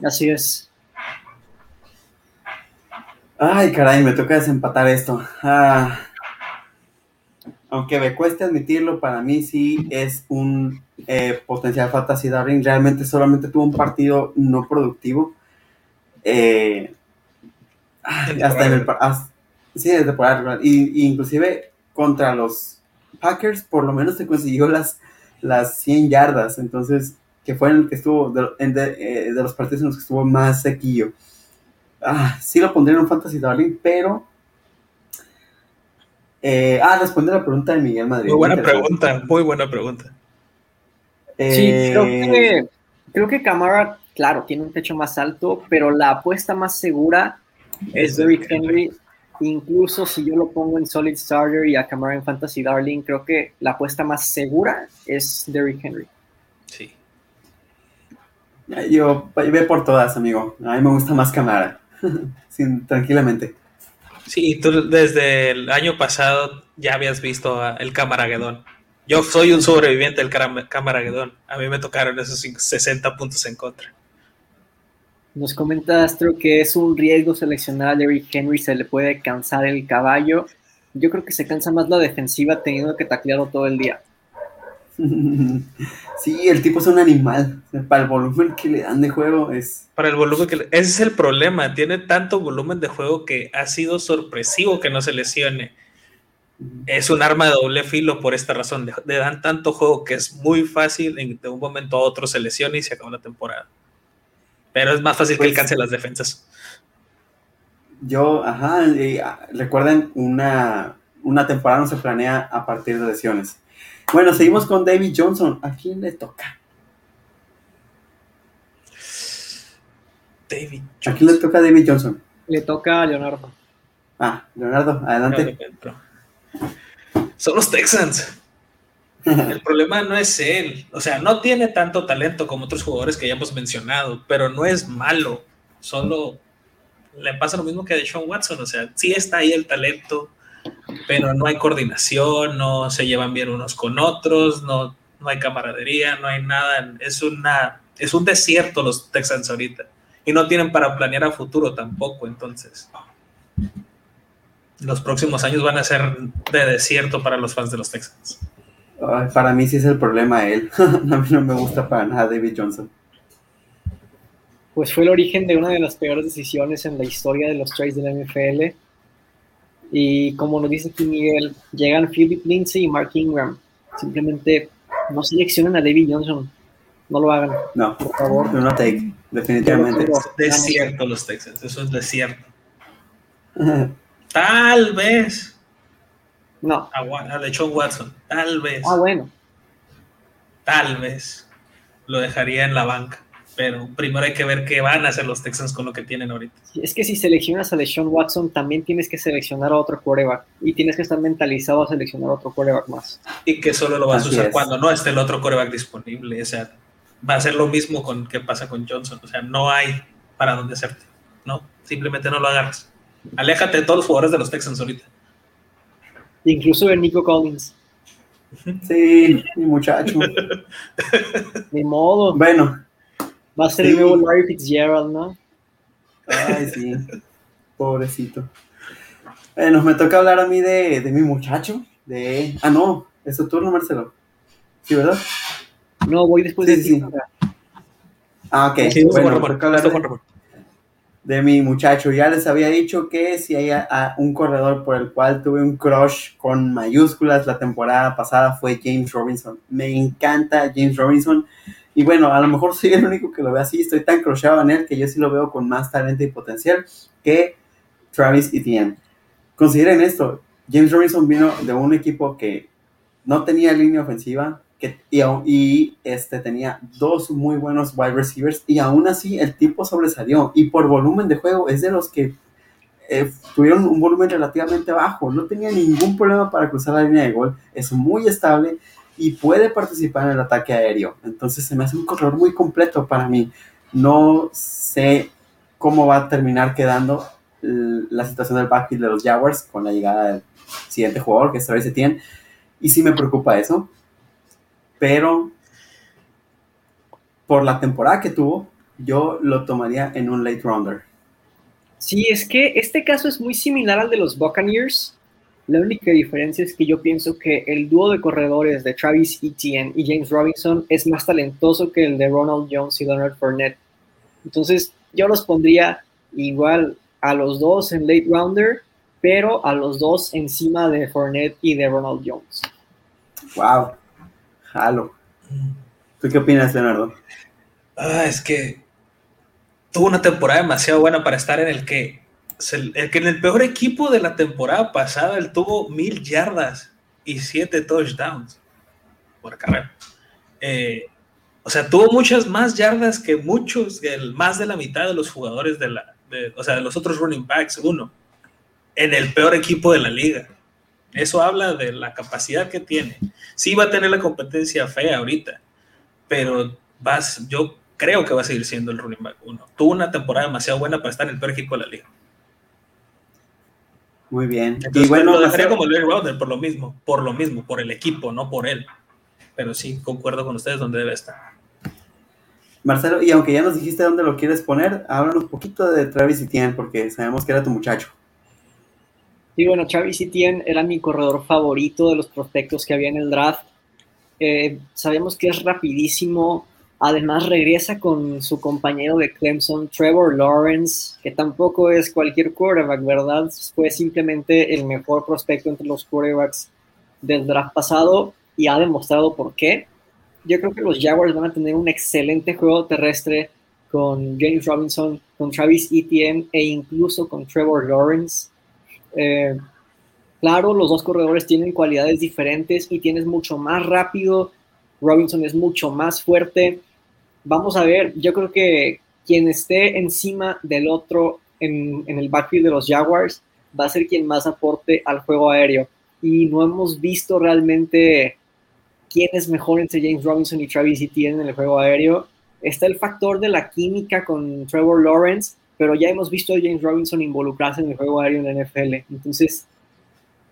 Así es. Ay, caray, me toca desempatar esto. Ah. aunque me cueste admitirlo, para mí sí es un eh, potencial fantasy Darling. Realmente solamente tuvo un partido no productivo. Eh, hasta en el, Sí, de temporada Y, inclusive contra los Packers, por lo menos se consiguió las, las 100 yardas. Entonces, que fue en el que estuvo, de, eh, de, los partidos en los que estuvo más sequillo. Ah, sí lo pondría en un Fantasy Darling, pero. Eh, ah, responder la pregunta de Miguel Madrid. Muy buena pregunta, muy buena pregunta. sí, creo eh, que, creo que Camara, claro, tiene un techo más alto, pero la apuesta más segura es Derrick Henry Incluso si yo lo pongo en Solid Starter y a Camara en Fantasy Darling, creo que la apuesta más segura es Derrick Henry. Sí. Yo ve por todas, amigo. A mí me gusta más Camara. tranquilamente. Sí, tú desde el año pasado ya habías visto el Camaragedón. Yo soy un sobreviviente del Camaragedón. A mí me tocaron esos 60 puntos en contra. Nos comenta Astro que es un riesgo seleccionar a Derrick Henry, se le puede cansar el caballo. Yo creo que se cansa más la defensiva teniendo que taclearlo todo el día. Sí, el tipo es un animal. Para el volumen que le dan de juego es. Para el volumen que le... Ese es el problema. Tiene tanto volumen de juego que ha sido sorpresivo que no se lesione. Es un arma de doble filo por esta razón. Le dan tanto juego que es muy fácil en de un momento a otro se lesiona y se acaba la temporada. Pero es más fácil que alcance pues las defensas. Yo, ajá, ah, recuerden, una, una temporada no se planea a partir de lesiones. Bueno, seguimos con David Johnson. ¿A quién le toca? David Johnson. ¿A quién le toca a David Johnson? Le toca a Leonardo. Ah, Leonardo, adelante. Son los Texans. El problema no es él. O sea, no tiene tanto talento como otros jugadores que ya hemos mencionado, pero no es malo. Solo le pasa lo mismo que a Deshaun Watson. O sea, sí está ahí el talento, pero no hay coordinación, no se llevan bien unos con otros, no, no hay camaradería, no hay nada. Es, una, es un desierto los Texans ahorita. Y no tienen para planear a futuro tampoco, entonces. Los próximos años van a ser de desierto para los fans de los Texans. Para mí sí es el problema él. a mí no me gusta para nada David Johnson. Pues fue el origen de una de las peores decisiones en la historia de los trades de la NFL y como nos dice aquí Miguel, llegan Philip Lindsay y Mark Ingram. Simplemente no seleccionen a David Johnson. No lo hagan. No, por favor. No take, definitivamente. desierto los Texans, eso es desierto. tal vez. No. A, John Watson, tal vez. Ah, bueno. Tal vez. Lo dejaría en la banca pero primero hay que ver qué van a hacer los Texans con lo que tienen ahorita. Es que si seleccionas a Deshaun Watson, también tienes que seleccionar a otro quarterback y tienes que estar mentalizado a seleccionar a otro quarterback más. Y que solo lo vas a usar cuando no esté el otro quarterback disponible. O sea, va a ser lo mismo con que pasa con Johnson. O sea, no hay para dónde hacerte. No, simplemente no lo agarras. Aléjate de todos los jugadores de los Texans ahorita. Incluso de Nico Collins. Sí, mi muchacho. De modo. Bueno, Va a ser el nuevo Larry Fitzgerald, ¿no? Ay, sí. Pobrecito. Bueno, me toca hablar a mí de, de mi muchacho. De. Ah, no, es tu turno, Marcelo. ¿Sí, verdad? No, voy después de ti. Ah, ok. bueno, me toca hablar de, mi muchacho. Ya les había dicho que si hay un corredor por el cual tuve un crush con mayúsculas la temporada pasada fue James Robinson. Me encanta James Robinson. Y bueno, a lo mejor soy el único que lo ve así, estoy tan crocheado en él que yo sí lo veo con más talento y potencial que Travis Etienne. Consideren esto, James Robinson vino de un equipo que no tenía línea ofensiva que, y, este, tenía dos muy buenos wide receivers y aún así el tipo sobresalió y por volumen de juego es de los que eh, tuvieron un volumen relativamente bajo, no tenía ningún problema para cruzar la línea de gol, es muy estable y puede participar en el ataque aéreo. Entonces se me hace un corredor muy completo para mí. No sé cómo va a terminar quedando la situación del backfield de los Jaguars con la llegada del siguiente jugador, que es Travis Etienne. Y sí me preocupa eso. Pero por la temporada que tuvo, yo lo tomaría en un late rounder. Sí, es que este caso es muy similar al de los Buccaneers, la única diferencia es que yo pienso que el dúo de corredores de Travis Etienne y James Robinson es más talentoso que el de Ronald Jones y Leonard Fournette. Entonces, yo los pondría igual a los dos en late rounder, pero a los dos encima de Fournette y de Ronald Jones. Wow, ¿Tú qué opinas, Leonardo? Ah, es que tuvo una temporada demasiado buena para estar en el que el que en el peor equipo de la temporada pasada él tuvo mil yardas y siete touchdowns por carrera. Eh, o sea, tuvo muchas más yardas que muchos, más de la mitad de los jugadores de la, o sea, de los otros running backs, uno, en el peor equipo de la liga. Eso habla de la capacidad que tiene. Sí va a tener la competencia fea ahorita, pero vas, yo creo que va a seguir siendo el running back uno. Tuvo una temporada demasiado buena para estar en el peor equipo de la liga. Muy bien. y bueno, lo dejaría como Larry Rounder por lo mismo, por lo mismo, por el equipo, no por él. Pero sí, concuerdo con ustedes donde debe estar. Marcelo, y aunque ya nos dijiste dónde lo quieres poner, háblanos un poquito de Travis Etienne, porque sabemos que era tu muchacho. Sí, bueno, Travis Etienne era mi corredor favorito de los prospectos que había en el draft. Eh, sabemos que es rapidísimo, Además regresa con su compañero de Clemson, Trevor Lawrence, que tampoco es cualquier quarterback, ¿verdad? Fue simplemente el mejor prospecto entre los quarterbacks del draft pasado y ha demostrado por qué. Yo creo que los Jaguars van a tener un excelente juego terrestre con James Robinson, con Travis Etienne e incluso con Trevor Lawrence. Eh, claro, los dos corredores tienen cualidades diferentes y tienes mucho más rápido. Robinson es mucho más fuerte, vamos a ver, yo creo que quien esté encima del otro en, en el backfield de los Jaguars va a ser quien más aporte al juego aéreo. Y no hemos visto realmente quién es mejor entre James Robinson y Travis Etienne en el juego aéreo. Está el factor de la química con Trevor Lawrence, pero ya hemos visto a James Robinson involucrarse en el juego aéreo en la NFL. Entonces,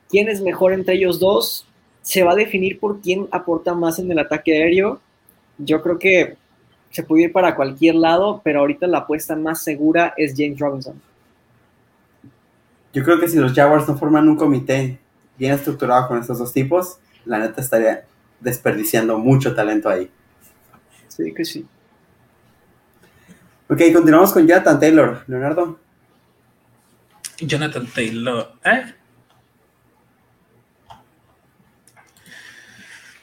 ¿quién es mejor entre ellos dos? Se va a definir por quién aporta más en el ataque aéreo. Yo creo que se puede ir para cualquier lado, pero ahorita la apuesta más segura es James Robinson. Yo creo que si los Jaguars no forman un comité bien estructurado con estos dos tipos, la neta estaría desperdiciando mucho talento ahí. Sí, que sí. Ok, continuamos con Jonathan Taylor. Leonardo. Jonathan Taylor. ¿Eh?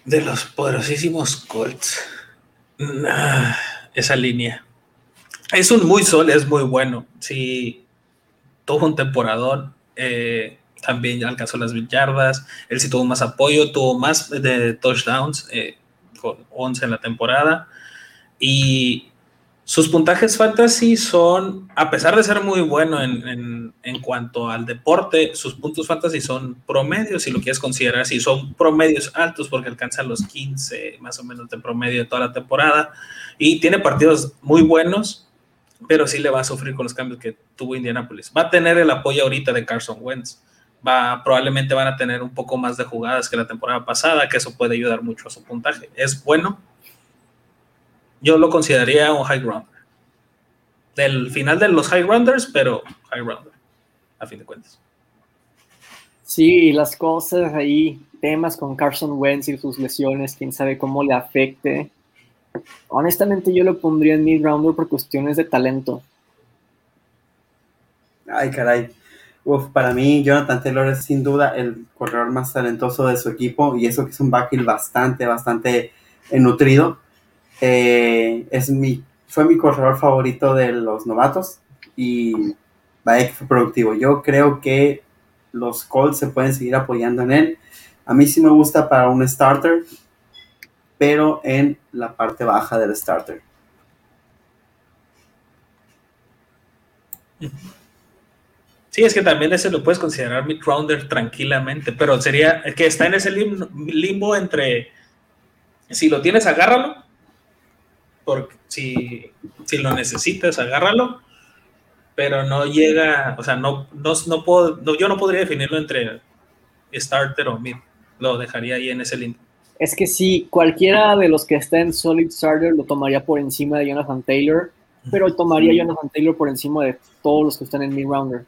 De los poderosísimos Colts. esa línea. Es un muy sol, es muy bueno. Sí, tuvo un temporadón. Eh, también alcanzó las 20 yardas. Él sí tuvo más apoyo, tuvo más de touchdowns, eh, con 11 en la temporada. Y sus puntajes fantasy son, a pesar de ser muy bueno en, en, cuanto al deporte, sus puntos fantasy son promedios, si lo quieres considerar así, son promedios altos porque alcanzan los 15 más o menos de promedio de toda la temporada. Y tiene partidos muy buenos, pero sí le va a sufrir con los cambios que tuvo Indianapolis. Va a tener el apoyo ahorita de Carson Wentz va, probablemente van a tener un poco más de jugadas que la temporada pasada, que eso puede ayudar mucho a su puntaje. Es bueno. Yo lo consideraría un high rounder. Del final de los high rounders, pero high rounder, a fin de cuentas. Sí, las cosas ahí, temas con Carson Wentz y sus lesiones, quién sabe cómo le afecte. Honestamente, yo lo pondría en mid rounder por cuestiones de talento. Ay, caray. Uf, para mí, Jonathan Taylor es sin duda el corredor más talentoso de su equipo y eso que es un backfield bastante, bastante eh, nutrido. Eh, es mi, fue mi corredor favorito de los novatos y vaya que fue productivo. Yo creo que los Colts se pueden seguir apoyando en él. A mí sí me gusta para un starter, pero en la parte baja del starter. Sí, es que también ese lo puedes considerar mid-rounder tranquilamente, pero sería que está en ese limbo, entre si lo tienes, agárralo, porque si, si lo necesitas, agárralo, pero no llega, o sea, no, no, puedo, yo no podría definirlo entre starter o mid, lo dejaría ahí en ese limbo. Es que si cualquiera de los que está en Solid Starter lo tomaría por encima de Jonathan Taylor, pero tomaría Jonathan Taylor por encima de todos los que están en mid-rounder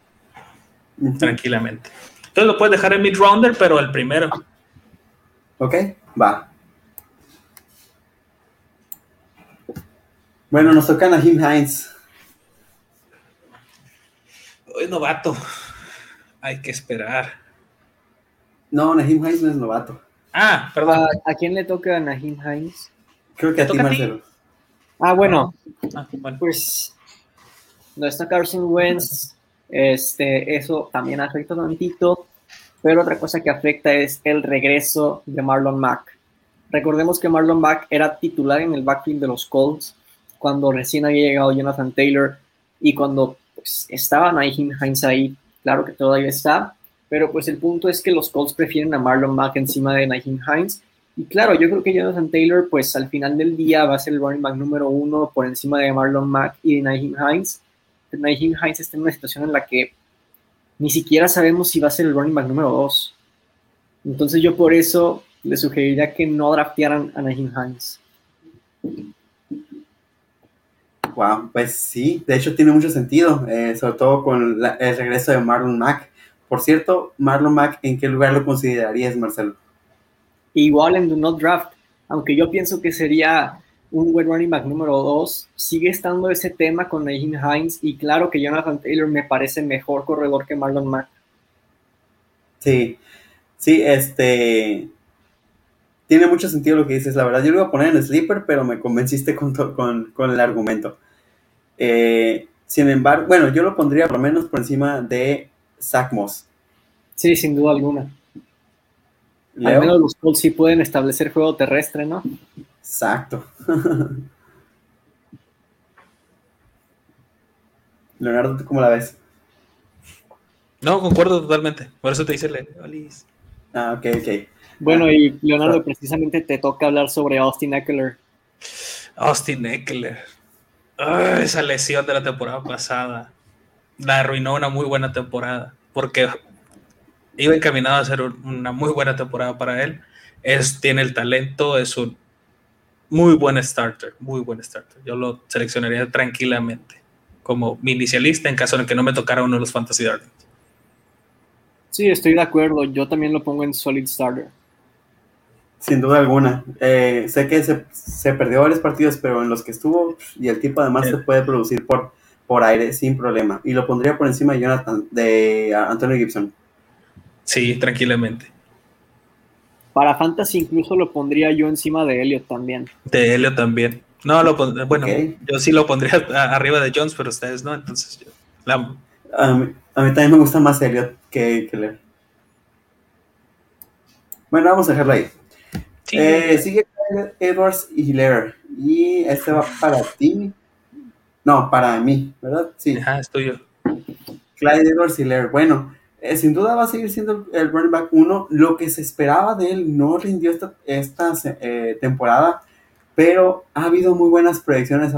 tranquilamente. Entonces lo puedes dejar en mid-rounder, pero el primero. Ok, va. Bueno, nos toca Nahim Hines. Hoy novato. Hay que esperar. No, Nahim Hines no es novato. Ah, perdón. ¿A, quién le toca a Nahim Hines? Creo que a ti, Marcelo. Ah, bueno. Ah, bueno. Pues no está Carson Wentz, este, eso también afecta tantito, pero otra cosa que afecta es el regreso de Marlon Mack. Recordemos que Marlon Mack era titular en el backfield de los Colts cuando recién había llegado Jonathan Taylor y cuando pues, estaba Naheem Hines ahí, claro que todavía está, pero pues el punto es que los Colts prefieren a Marlon Mack encima de Naheem Hines. Y claro, yo creo que Jonathan Taylor, pues al final del día va a ser el running back número uno por encima de Marlon Mack y de Naheem Hines. Naheem Hines está en una situación en la que ni siquiera sabemos si va a ser el running back número 2. Entonces yo por eso le sugeriría que no draftearan a Naheem Hines. Wow, pues sí, de hecho tiene mucho sentido, eh, sobre todo con el regreso de Marlon Mack. Por cierto, Marlon Mack, ¿en qué lugar lo considerarías, Marcelo? Igual en Do Not Draft, aunque yo pienso que sería un wide running back número 2. Sigue estando ese tema con Naheem Hines y claro que Jonathan Taylor me parece mejor corredor que Marlon Mack. Sí, sí, este... Tiene mucho sentido lo que dices, la verdad. Yo lo iba a poner en sleeper, pero me convenciste con, con, el argumento. Eh, sin embargo, bueno, yo lo pondría por lo menos por encima de Zach Moss. Sí, sin duda alguna. Al menos los Colts sí pueden establecer juego terrestre, ¿no? Exacto. Leonardo, ¿tú cómo la ves? No, concuerdo totalmente. Por eso te hice el Ah, ok, ok. Bueno, y Leonardo, precisamente te toca hablar sobre Austin Eckler. Austin Eckler. esa lesión de la temporada pasada la arruinó una muy buena temporada. Porque iba encaminado a ser una muy buena temporada para él. Es, tiene el talento, es un muy buen starter, muy buen starter. Yo lo seleccionaría tranquilamente como mi inicialista en caso de que no me tocara uno de los Fantasy Darlings. Sí, estoy de acuerdo. Yo también lo pongo en Solid Starter. Sin duda alguna. Eh, sé que se, perdió varios partidos, pero en los que estuvo, y el tipo además se puede producir por, por aire sin problema. Y lo pondría por encima de Jonathan, de Antonio Gibson. Sí, tranquilamente. Para Fantasy incluso lo pondría yo encima de Elliot también. De Elliot también. No, lo bueno, yo sí lo pondría arriba de Jones, pero ustedes no, entonces yo, a, mí, también me gusta más Elliot que, que Bueno, vamos a dejarlo ahí. Eh, sigue Edwards y Hiller. Y este va para ti. No, para mí, ¿verdad? Sí. Ah, estoy yo. Clyde Edwards y Hiller. Bueno, eh, sin duda va a seguir siendo el running back 1. Lo que se esperaba de él no rindió esta, esta eh, temporada, pero ha habido muy buenas predicciones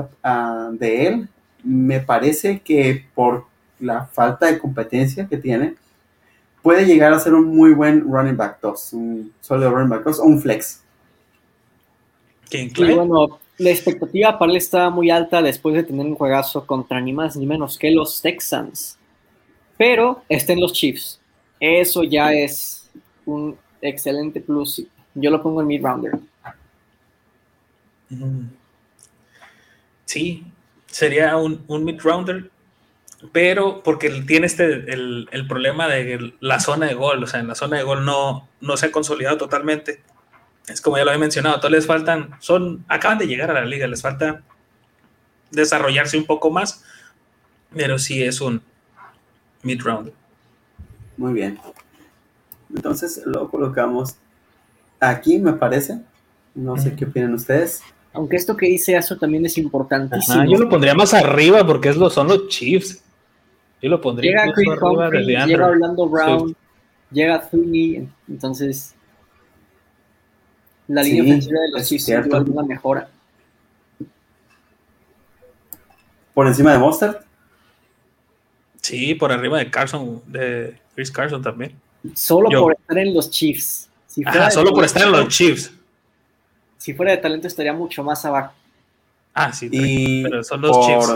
de él. Me parece que por la falta de competencia que tiene, puede llegar a ser un muy buen running back 2, un sólido running back 2 o un flex. Y bueno, la expectativa para él está muy alta después de tener un juegazo contra ni más ni menos que los Texans pero estén los Chiefs. Eso ya es un excelente plus. Yo lo pongo en mid-rounder. Mm. Sí, sería un, un mid-rounder, pero porque tiene este, el, el, problema de la zona de gol, o sea, en la zona de gol no, no se ha consolidado totalmente. Es como ya lo he mencionado, todos les faltan, son, acaban de llegar a la liga, les falta desarrollarse un poco más, pero sí es un, mid-round. Muy bien. Entonces lo colocamos aquí, me parece. No sé qué opinan ustedes. Aunque esto que dice eso también es importante. yo lo pondría más arriba porque es lo, son los Chiefs. Yo lo pondría llega arriba de Llega Orlando Brown, llega Thuny, entonces la línea ofensiva de los Chiefs es una mejora. ¿Por encima de Monster? Sí, por arriba de Carson, de Chris Carson también. Solo por estar en los Chiefs. solo por estar en los Chiefs. Si fuera de talento estaría mucho más abajo. Ah, sí, pero son los Chiefs.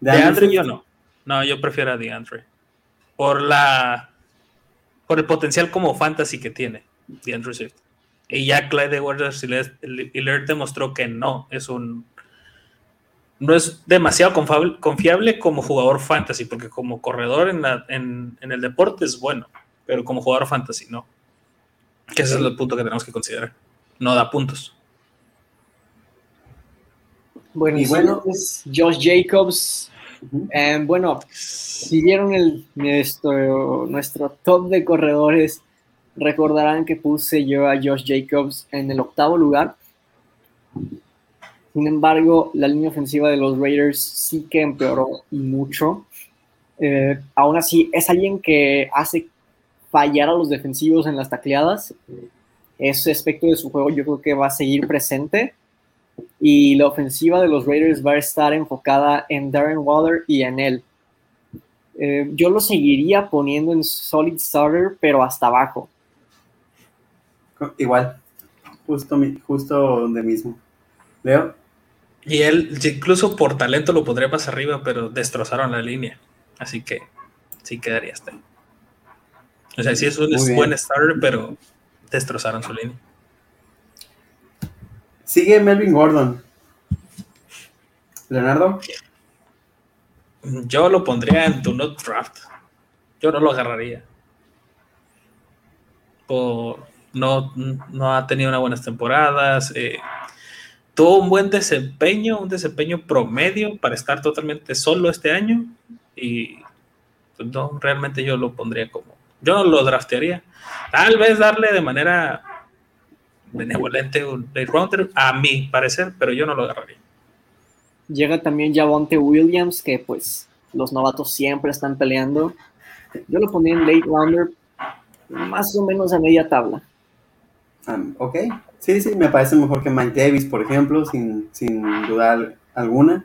De, Andre yo no. No, yo prefiero a DeAndre. Por la por el potencial como fantasy que tiene DeAndre Swift. Y ya Clyde Edwards Hiller demostró que no es un no es demasiado confiable como jugador fantasy, porque como corredor en, el deporte es bueno, pero como jugador fantasy no. Que ese es el punto que tenemos que considerar. No da puntos. Bueno, y bueno, es Josh Jacobs. Em, bueno, si vieron el, nuestro, nuestro top de corredores, recordarán que puse yo a Josh Jacobs en el octavo lugar. Sin embargo, la línea ofensiva de los Raiders sí que empeoró mucho. Eh, aún así, es alguien que hace fallar a los defensivos en las tacleadas. Ese aspecto de su juego yo creo que va a seguir presente. Y la ofensiva de los Raiders va a estar enfocada en Darren Waller y en él. Eh, yo lo seguiría poniendo en solid starter, pero hasta abajo. Igual, justo, justo donde mismo. Leo. Y él, incluso por talento lo pondría más arriba, pero destrozaron la línea. Así que sí quedaría hasta ahí. O sea, sí es un buen starter, pero destrozaron su línea. Sigue Melvin Gordon. Leonardo. Yo lo pondría en tu not draft. Yo no lo agarraría. no, no ha tenido unas buenas temporadas. Eh, tuvo un buen desempeño, un desempeño promedio para estar totalmente solo este año y pues, no, realmente yo lo pondría como, yo no lo draftearía. Tal vez darle de manera benevolente un late rounder, a mi parecer, pero yo no lo agarraría. Llega también Javonte Williams, que pues los novatos siempre están peleando. Yo lo pondría en late rounder, más o menos a media tabla. Um, ok, sí, sí, me parece mejor que Mike Davis, por ejemplo, sin, sin duda alguna.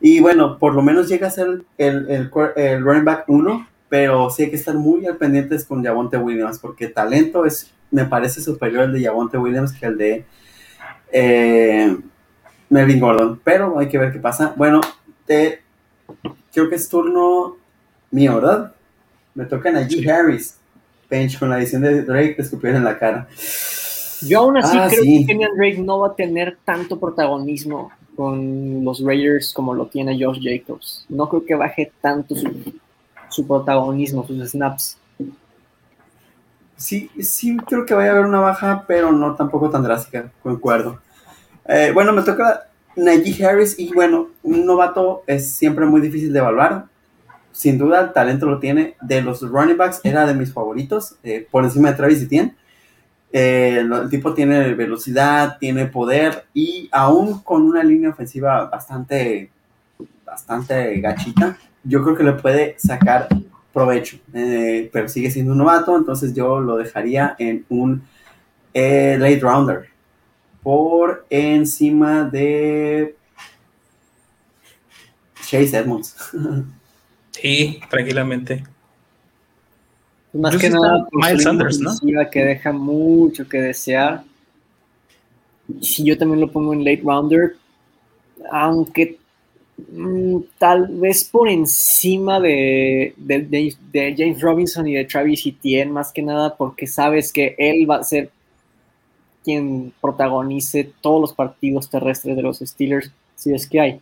Y bueno, por lo menos llega a ser el, el, el running back 1, pero sí hay que estar muy al pendientes con Javonte Williams, porque talento es, me parece superior el de Javonte Williams que el de eh, Melvin Gordon, pero hay que ver qué pasa. Bueno, te, creo que es turno mío, ¿verdad? Me toca Najee Harris, bench con la edición de Drake, te escupieron en la cara. Yo aún así ah, creo que Kenyan Drake no va a tener tanto protagonismo con los Raiders como lo tiene Josh Jacobs. No creo que baje tanto su, protagonismo, sus snaps. Sí, sí creo que vaya a haber una baja, pero no tampoco tan drástica, concuerdo. Eh, bueno, me toca Najee Harris y bueno, un novato es siempre muy difícil de evaluar. Sin duda, el talento lo tiene. De los running backs era de mis favoritos, eh, por encima de Travis Etienne. Eh, el tipo tiene velocidad, tiene poder y aún con una línea ofensiva bastante, bastante gachita, yo creo que le puede sacar provecho, eh, pero sigue siendo un novato, entonces yo lo dejaría en un eh, late rounder por encima de Chase Edmonds. Sí, tranquilamente. Más que nada, Miles Sanders, ¿no? Que deja mucho que desear. Si yo también lo pongo en late rounder, aunque tal vez por encima de, de, James Robinson y de Travis Etienne, más que nada porque sabes que él va a ser quien protagonice todos los partidos terrestres de los Steelers, si es que hay.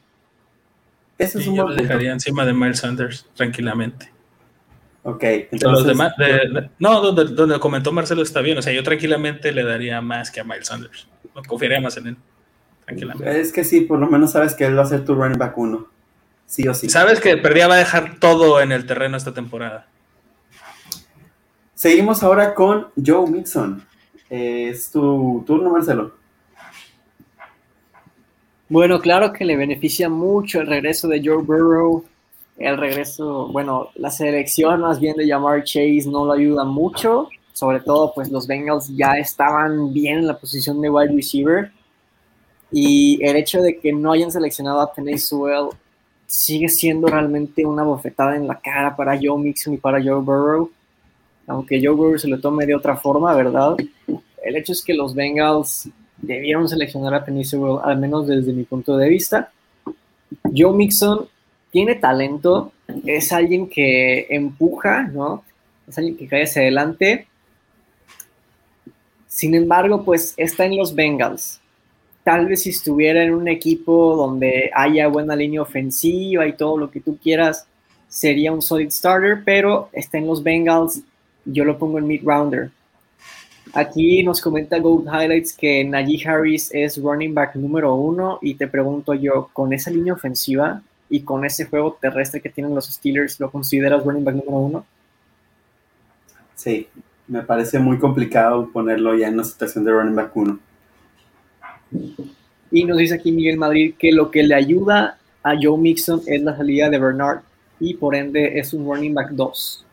Eso es un yo lo dejaría encima de Miles Sanders, tranquilamente. Ok, entonces. demás, no, donde, donde, comentó Marcelo está bien. O sea, yo tranquilamente le daría más que a Miles Sanders. No confiaría más en él. Es que sí, por lo menos sabes que él va a ser tu running back uno. Sí o sí. Sabes que perdía va a dejar todo en el terreno esta temporada. Seguimos ahora con Joe Mixon. es tu turno, Marcelo. Bueno, claro que le beneficia mucho el regreso de Joe Burrow el regreso, bueno, la selección más bien de llamar Chase no lo ayuda mucho, sobre todo pues los Bengals ya estaban bien en la posición de wide receiver y el hecho de que no hayan seleccionado a Penny Sewell sigue siendo realmente una bofetada en la cara para Joe Mixon y para Joe Burrow, aunque Joe Burrow se lo tome de otra forma, ¿verdad? El hecho es que los Bengals debieron seleccionar a Penny Sewell, al menos desde mi punto de vista. Joe Mixon tiene talento, es alguien que empuja, ¿no? Es alguien que cae hacia adelante. Sin embargo, pues está en los Bengals. Tal vez si estuviera en un equipo donde haya buena línea ofensiva y todo lo que tú quieras, sería un solid starter, pero está en los Bengals, yo lo pongo en mid rounder. Aquí nos comenta Gold Highlights que Najee Harris es running back número uno y te pregunto yo, con esa línea ofensiva, y con ese juego terrestre que tienen los Steelers, ¿lo consideras running back número uno? Sí, me parece muy complicado ponerlo ya en una situación de running back uno. Y nos dice aquí Miguel Madrid que lo que le ayuda a Joe Mixon es la salida de Bernard y por ende es un running back 2.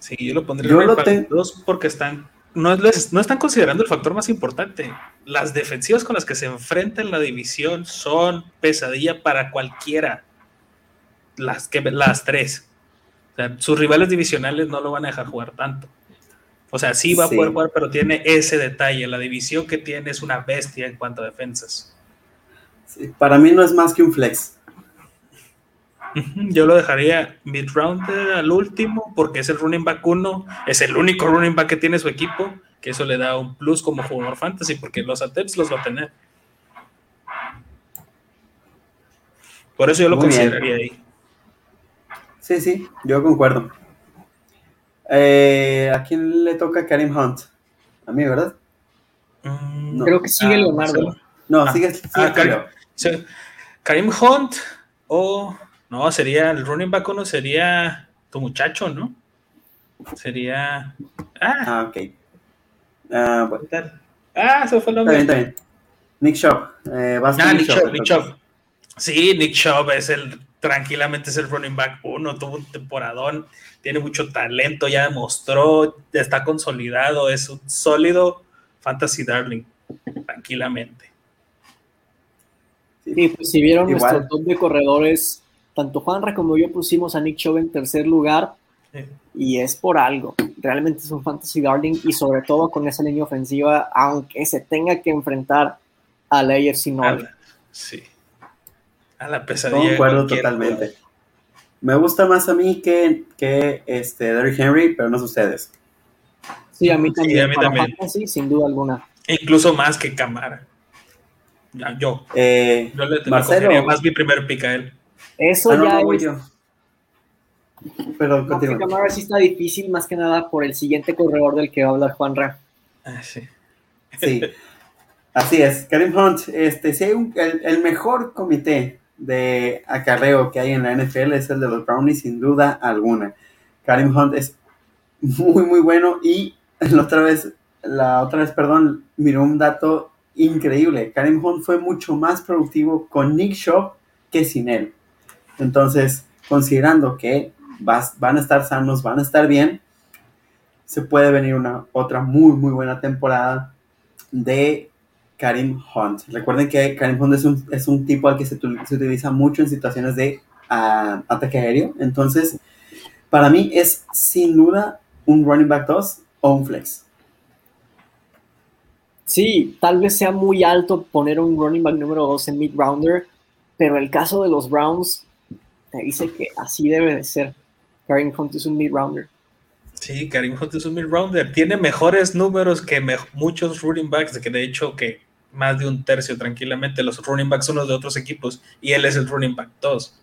Sí, yo lo pondría en running back 2 porque están no, no, están considerando el factor más importante. Las defensivas con las que se enfrenta en la división son pesadilla para cualquiera. Las, que, las tres. sus rivales divisionales no lo van a dejar jugar tanto. O sea, sí va a poder jugar, pero tiene ese detalle. La división que tiene es una bestia en cuanto a defensas. para mí no es más que un flex. Yo lo dejaría mid round al último porque es el running back uno, es el único running back que tiene su equipo, que eso le da un plus como jugador fantasy porque los attempts los va a tener. Por eso yo lo consideraría ahí. Sí, sí, yo concuerdo. Eh, ¿A quién le toca Karim Hunt? A mí, ¿verdad? Mm, Creo que sigue ah, Leonardo. No, ah, sigue, ah, Karim Hunt o no, sería el running back uno sería tu muchacho, ¿no? Sería. Ah, ah ok. Ah, bueno. ah, eso fue el nombre. Nick Shop. Eh, ah, Nick, Shop, Nick Shop. Sí, Nick Shop es el tranquilamente es el running back uno, tuvo un temporadón, tiene mucho talento, ya demostró, está consolidado, es un sólido fantasy darling, tranquilamente. Sí, pues si vieron nuestro top de corredores, tanto Juanra como yo pusimos a Nick Chubb en tercer lugar, y es por algo. Realmente es un fantasy darling y sobre todo con esa línea ofensiva, aunque se tenga que enfrentar a la AFC North. Sí. A la pesadilla. Concuerdo totalmente. Me gusta más a mí que, que este Derrick Henry, pero no es ustedes. Sí, a mí también. Sí, sin duda alguna. incluso más que Camara. yo. Eh, yo le, Marcelo, más mi primer pick a él. Eso ah, ya es, yo. Pero continúa. Camara sí está difícil, más que nada por el siguiente corredor del que va a hablar Juan Ra. Ah, sí. Sí. Así es. Karim Hunt, este, si hay el, mejor comité de acarreo que hay en la NFL es el de los Brownies, sin duda alguna. Karim Hunt es muy, muy bueno y la otra vez, la otra vez, perdón, miró un dato increíble. Karim Hunt fue mucho más productivo con Nick Shaw que sin él. Entonces, considerando que van a estar sanos, van a estar bien, se puede venir una otra muy, muy buena temporada de Karim Hunt. Recuerden que Karim Hunt es un, tipo al que se, utiliza mucho en situaciones de ah, ataque aéreo. Entonces, para mí es sin duda un running back 2 o un flex. Sí, tal vez sea muy alto poner un running back número 2 en mid-rounder, pero el caso de los Browns te dice que así debe de ser. Karim Hunt es un mid-rounder. Sí, Karim Hunt es un mid-rounder. Tiene mejores números que muchos running backs, que de hecho que más de un tercio tranquilamente los running backs son los de otros equipos y él es el running back 2.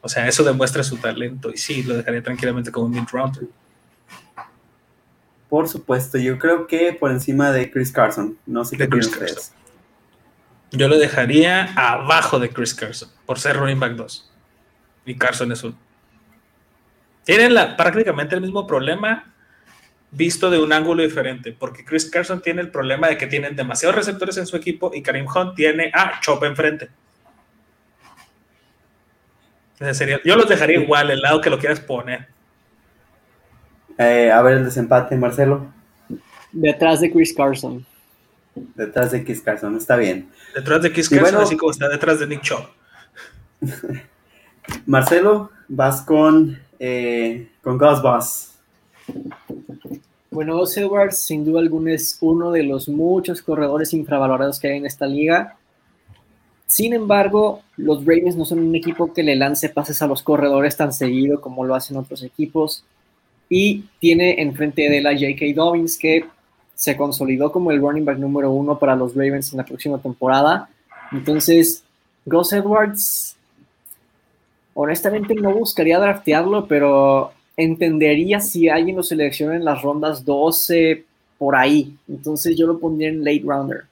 O sea, eso demuestra su talento y sí, lo dejaría tranquilamente como mid-rounder. Por supuesto, yo creo que por encima de Chris Carson. No sé qué Chris Yo lo dejaría abajo de Chris Carson por ser running back 2. Y Carson es un tienen prácticamente el mismo problema visto de un ángulo diferente, porque Chris Carson tiene el problema de que tienen demasiados receptores en su equipo y Karim Hunt tiene a Chop enfrente. yo los dejaría igual, el lado que lo quieras poner. Eh, a ver el desempate, Marcelo. Detrás de Chris Carson. Detrás de Chris Carson, está bien. Detrás de Chris Carson, así como está detrás de Nick Chop. Marcelo, vas con eh, con Gus Boss. Bueno, Gus Edwards sin duda alguna es uno de los muchos corredores infravalorados que hay en esta liga. Sin embargo, los Ravens no son un equipo que le lance pases a los corredores tan seguido como lo hacen otros equipos. Y tiene enfrente de la J.K. Dobbins, que se consolidó como el running back número uno para los Ravens en la próxima temporada. Entonces, Gus Edwards honestamente no buscaría draftearlo, pero entendería si alguien lo selecciona en las rondas 12 por ahí. Entonces yo lo pondría en late rounder.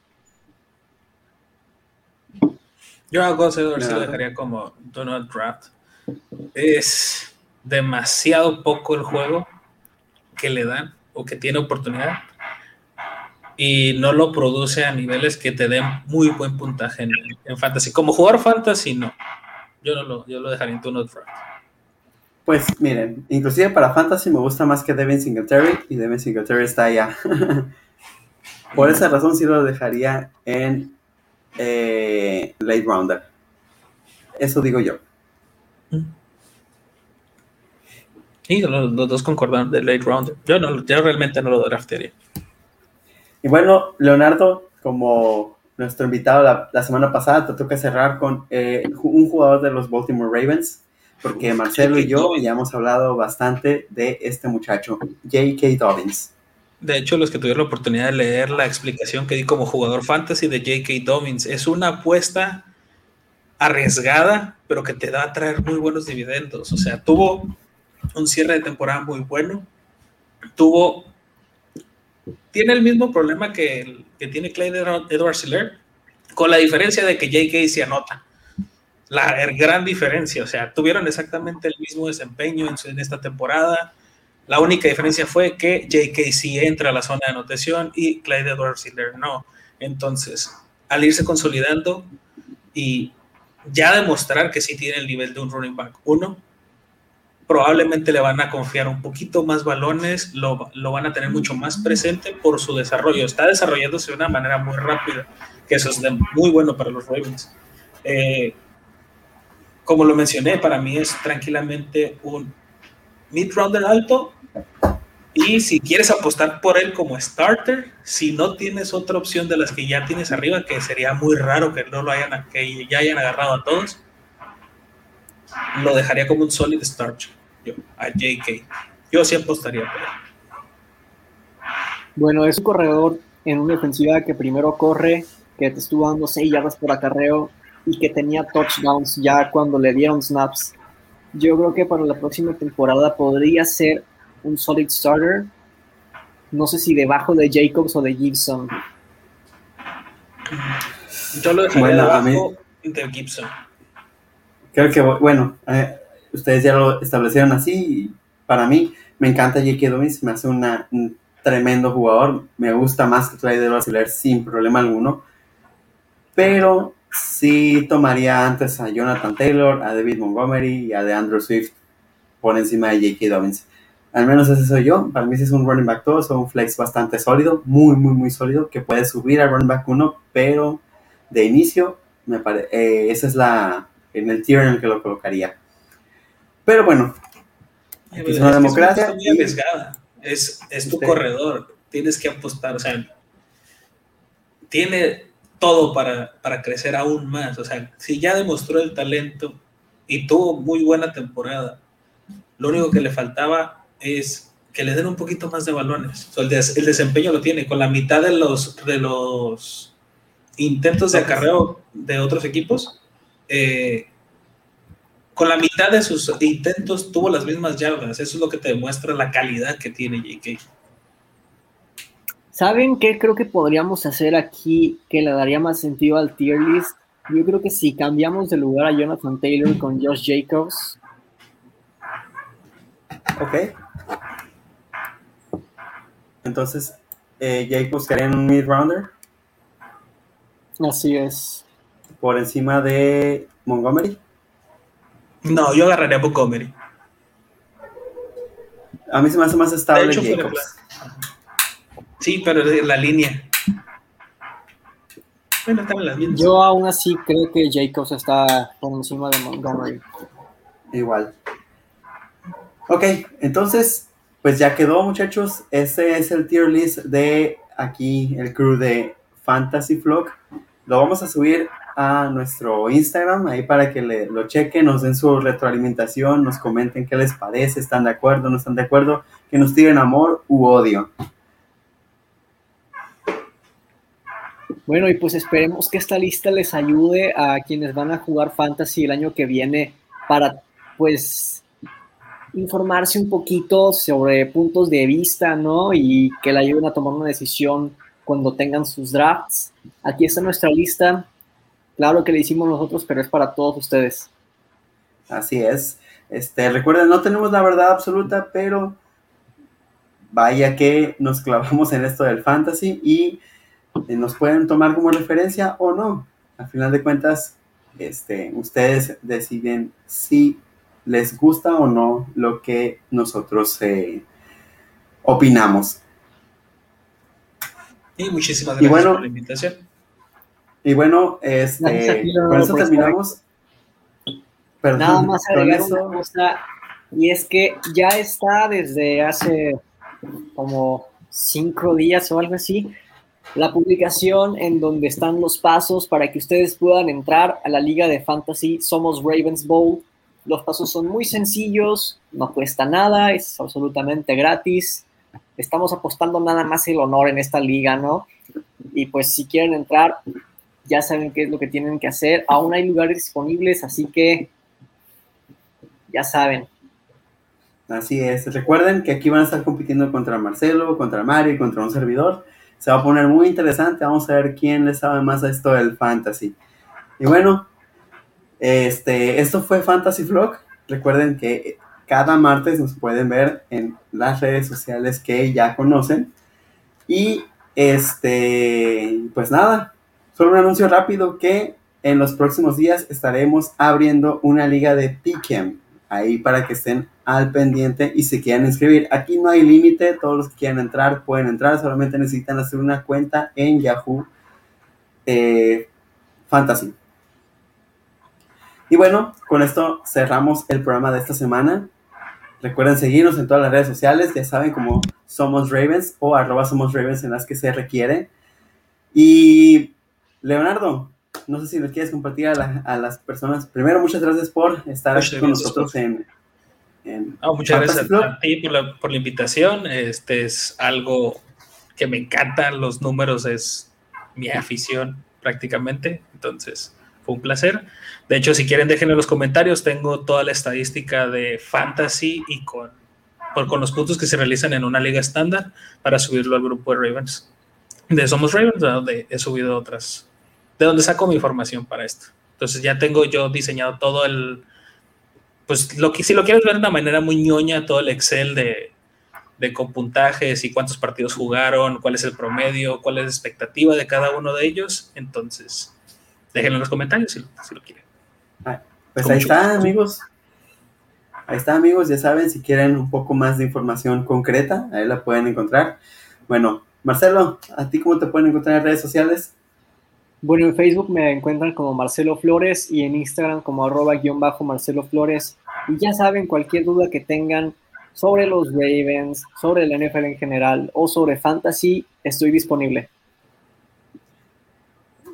Yo a Gus Edwards lo dejaría como do not draft. Es demasiado poco el juego que le dan o que tiene oportunidad y no lo produce a niveles que te den muy buen puntaje en, en fantasy. Como jugador fantasy, no. Yo, no lo, yo lo dejaría en Not Pues miren, inclusive para Fantasy me gusta más que Devin Singletary y Devin Singletary está allá. Por esa razón sí lo dejaría en eh, late rounder. Eso digo yo. Y los, dos concordan de late rounder. Yo, no, yo realmente no lo draftearía. Y bueno, Leonardo, como nuestro invitado la, semana pasada, te toca cerrar con eh, un jugador de los Baltimore Ravens, porque Marcelo y yo ya hemos hablado bastante de este muchacho, J.K. Dobbins. De hecho, los que tuvieron la oportunidad de leer la explicación que di como jugador fantasy de J.K. Dobbins, es una apuesta arriesgada, pero que te da a traer muy buenos dividendos. O sea, tuvo un cierre de temporada muy bueno, tuvo tiene el mismo problema que, que tiene Clay Edward Siller, con la diferencia de que J.K. se anota. La gran diferencia, o sea, tuvieron exactamente el mismo desempeño en, esta temporada. La única diferencia fue que J.K. entra a la zona de anotación y Clyde Edwards Siller no. Entonces, al irse consolidando y ya demostrar que sí tiene el nivel de un running back 1. Probablemente le van a confiar un poquito más balones, lo, lo, van a tener mucho más presente por su desarrollo. Está desarrollándose de una manera muy rápida, que eso es muy bueno para los Ravens. Eh, como lo mencioné, para mí es tranquilamente un mid-rounder alto. Y si quieres apostar por él como starter, si no tienes otra opción de las que ya tienes arriba, que sería muy raro que no lo hayan, que ya hayan agarrado a todos, lo dejaría como un solid start yo, a JK. Yo sí apostaría por él. Bueno, es un corredor en una defensiva que primero corre, que te estuvo dando 6 yardas por acarreo y que tenía touchdowns ya cuando le dieron snaps. Yo creo que para la próxima temporada podría ser un solid starter. No sé si debajo de Jacobs o de Gibson. Yo lo dejaría debajo de Gibson. Creo que, bueno, eh, ustedes ya lo establecieron así. Y para mí, me encanta J.K. Dobbins, me hace un tremendo jugador. Me gusta más que trae de brasileño sin problema alguno. Pero sí tomaría antes a Jonathan Taylor, a David Montgomery y a DeAndre Swift por encima de J.K. Dobbins. Al menos ese soy yo. Para mí es un running back 2 o un flex bastante sólido, muy, muy, muy sólido, que puede subir al running back 1, pero de inicio, me parece, eh, esa es la, en el tier en el que lo colocaría. Pero bueno, es una democracia. Es, es tu este corredor, tienes que apostar, o sea, tiene todo para, para crecer aún más. O sea, si ya demostró el talento y tuvo muy buena temporada, lo único que le faltaba es que le den un poquito más de balones. el, desempeño lo tiene. Con la mitad de los, de los intentos de acarreo de otros equipos, eh, con la mitad de sus intentos tuvo las mismas yardas. Eso es lo que te demuestra la calidad que tiene JK. ¿Saben qué creo que podríamos hacer aquí que le daría más sentido al tier list? Yo creo que si cambiamos de lugar a Jonathan Taylor con Josh Jacobs. Ok. Entonces, eh, Jacobs quería un mid-rounder. Así es. Por encima de Montgomery. No, yo agarraría a Montgomery. A mí se me hace más estable Jacobs. Sí, pero la línea. Bueno, Yo aún así creo que Jacobs está por encima de Montgomery. Igual. Ok, entonces, pues ya quedó, muchachos. Ese es el tier list de aquí, el crew de Fantasy Flock. Lo vamos a subir a nuestro Instagram, ahí para que lo chequen, nos den su retroalimentación, nos comenten qué les parece, están de acuerdo, no están de acuerdo, que nos tiren amor u odio. Bueno, y pues esperemos que esta lista les ayude a quienes van a jugar fantasy el año que viene para pues informarse un poquito sobre puntos de vista, ¿no? Y que le ayuden a tomar una decisión cuando tengan sus drafts. Aquí está nuestra lista. Claro que le hicimos nosotros, pero es para todos ustedes. Así es. Este, recuerden, no tenemos la verdad absoluta, pero vaya que nos clavamos en esto del fantasy y nos pueden tomar como referencia o no. Al final de cuentas, este, ustedes deciden si les gusta o no lo que nosotros eh, opinamos. Y muchísimas gracias por la invitación. Y bueno, este, con eso terminamos. Perdón, Nada más agregar una cosa, y es que ya está desde hace como cinco días o algo así, la publicación en donde están los pasos para que ustedes puedan entrar a la liga de fantasy Somos Ravens Bowl. Los pasos son muy sencillos, no cuesta nada, es absolutamente gratis. Estamos apostando nada más el honor en esta liga, ¿no? Y pues si quieren entrar, ya saben qué es lo que tienen que hacer. Aún hay lugares disponibles, así que ya saben. Así es. Recuerden que aquí van a estar compitiendo contra Marcelo, contra Mario y contra un servidor se va a poner muy interesante. Vamos a ver quién le sabe más a esto del fantasy. Y bueno, este, esto fue Fantasy Vlog. Recuerden que cada martes nos pueden ver en las redes sociales que ya conocen. Y este, pues nada, solo un anuncio rápido que en los próximos días estaremos abriendo una liga de Pick'em ahí para que estén al pendiente y se quieran inscribir. Aquí no hay límite, todos los que quieran entrar pueden entrar, solamente necesitan hacer una cuenta en Yahoo eh, Fantasy. Y bueno, con esto cerramos el programa de esta semana. Recuerden seguirnos en todas las redes sociales, ya saben cómo somos Ravens o arroba somos Ravens en las que se requiere. Y Leonardo, no sé si les quieres compartir a, las personas. Primero, muchas gracias por estar aquí con nosotros en, muchas gracias a ti por la, por la, invitación. Este es algo que me encanta. Los números es mi afición prácticamente. Entonces, fue un placer. De hecho, si quieren, déjenme en los comentarios. Tengo toda la estadística de fantasy y con, con los puntos que se realizan en una liga estándar para subirlo al grupo de Ravens. De Somos Ravens, donde he subido otras de dónde saco mi información para esto. Entonces ya tengo yo diseñado todo el, pues lo que si lo quieres ver de una manera muy ñoña, todo el Excel de, de con puntajes y cuántos partidos jugaron, cuál es el promedio, cuál es la expectativa de cada uno de ellos. Entonces, déjenlo en los comentarios si, lo quieren. Ah, pues ahí está, amigos. Ahí está, amigos. Ya saben, si quieren un poco más de información concreta, ahí la pueden encontrar. Bueno, Marcelo, ¿a ti cómo te pueden encontrar en redes sociales? Bueno, en Facebook me encuentran como Marcelo Flores y en Instagram como arroba guion bajo Marcelo Flores. Y ya saben, cualquier duda que tengan sobre los Ravens, sobre el NFL en general o sobre fantasy, estoy disponible.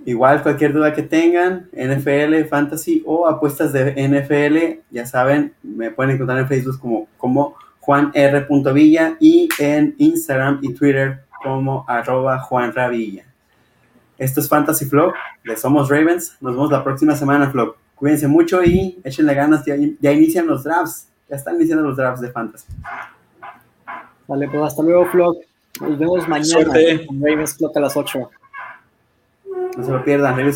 Igual cualquier duda que tengan, NFL, fantasy o apuestas de NFL, ya saben, me pueden encontrar en Facebook como, como Juan R. Villa y en Instagram y Twitter como arroba Juan Ravilla. Esto es Fantasy Flow de Somos Ravens. Nos vemos la próxima semana, Flow. Cuídense mucho y échenle ganas. Ya, ya inician los drafts. Ya están iniciando los drafts de Fantasy. Vale, pues hasta luego, Flow. Nos vemos mañana con Ravens Clock a las 8. No se lo pierdan.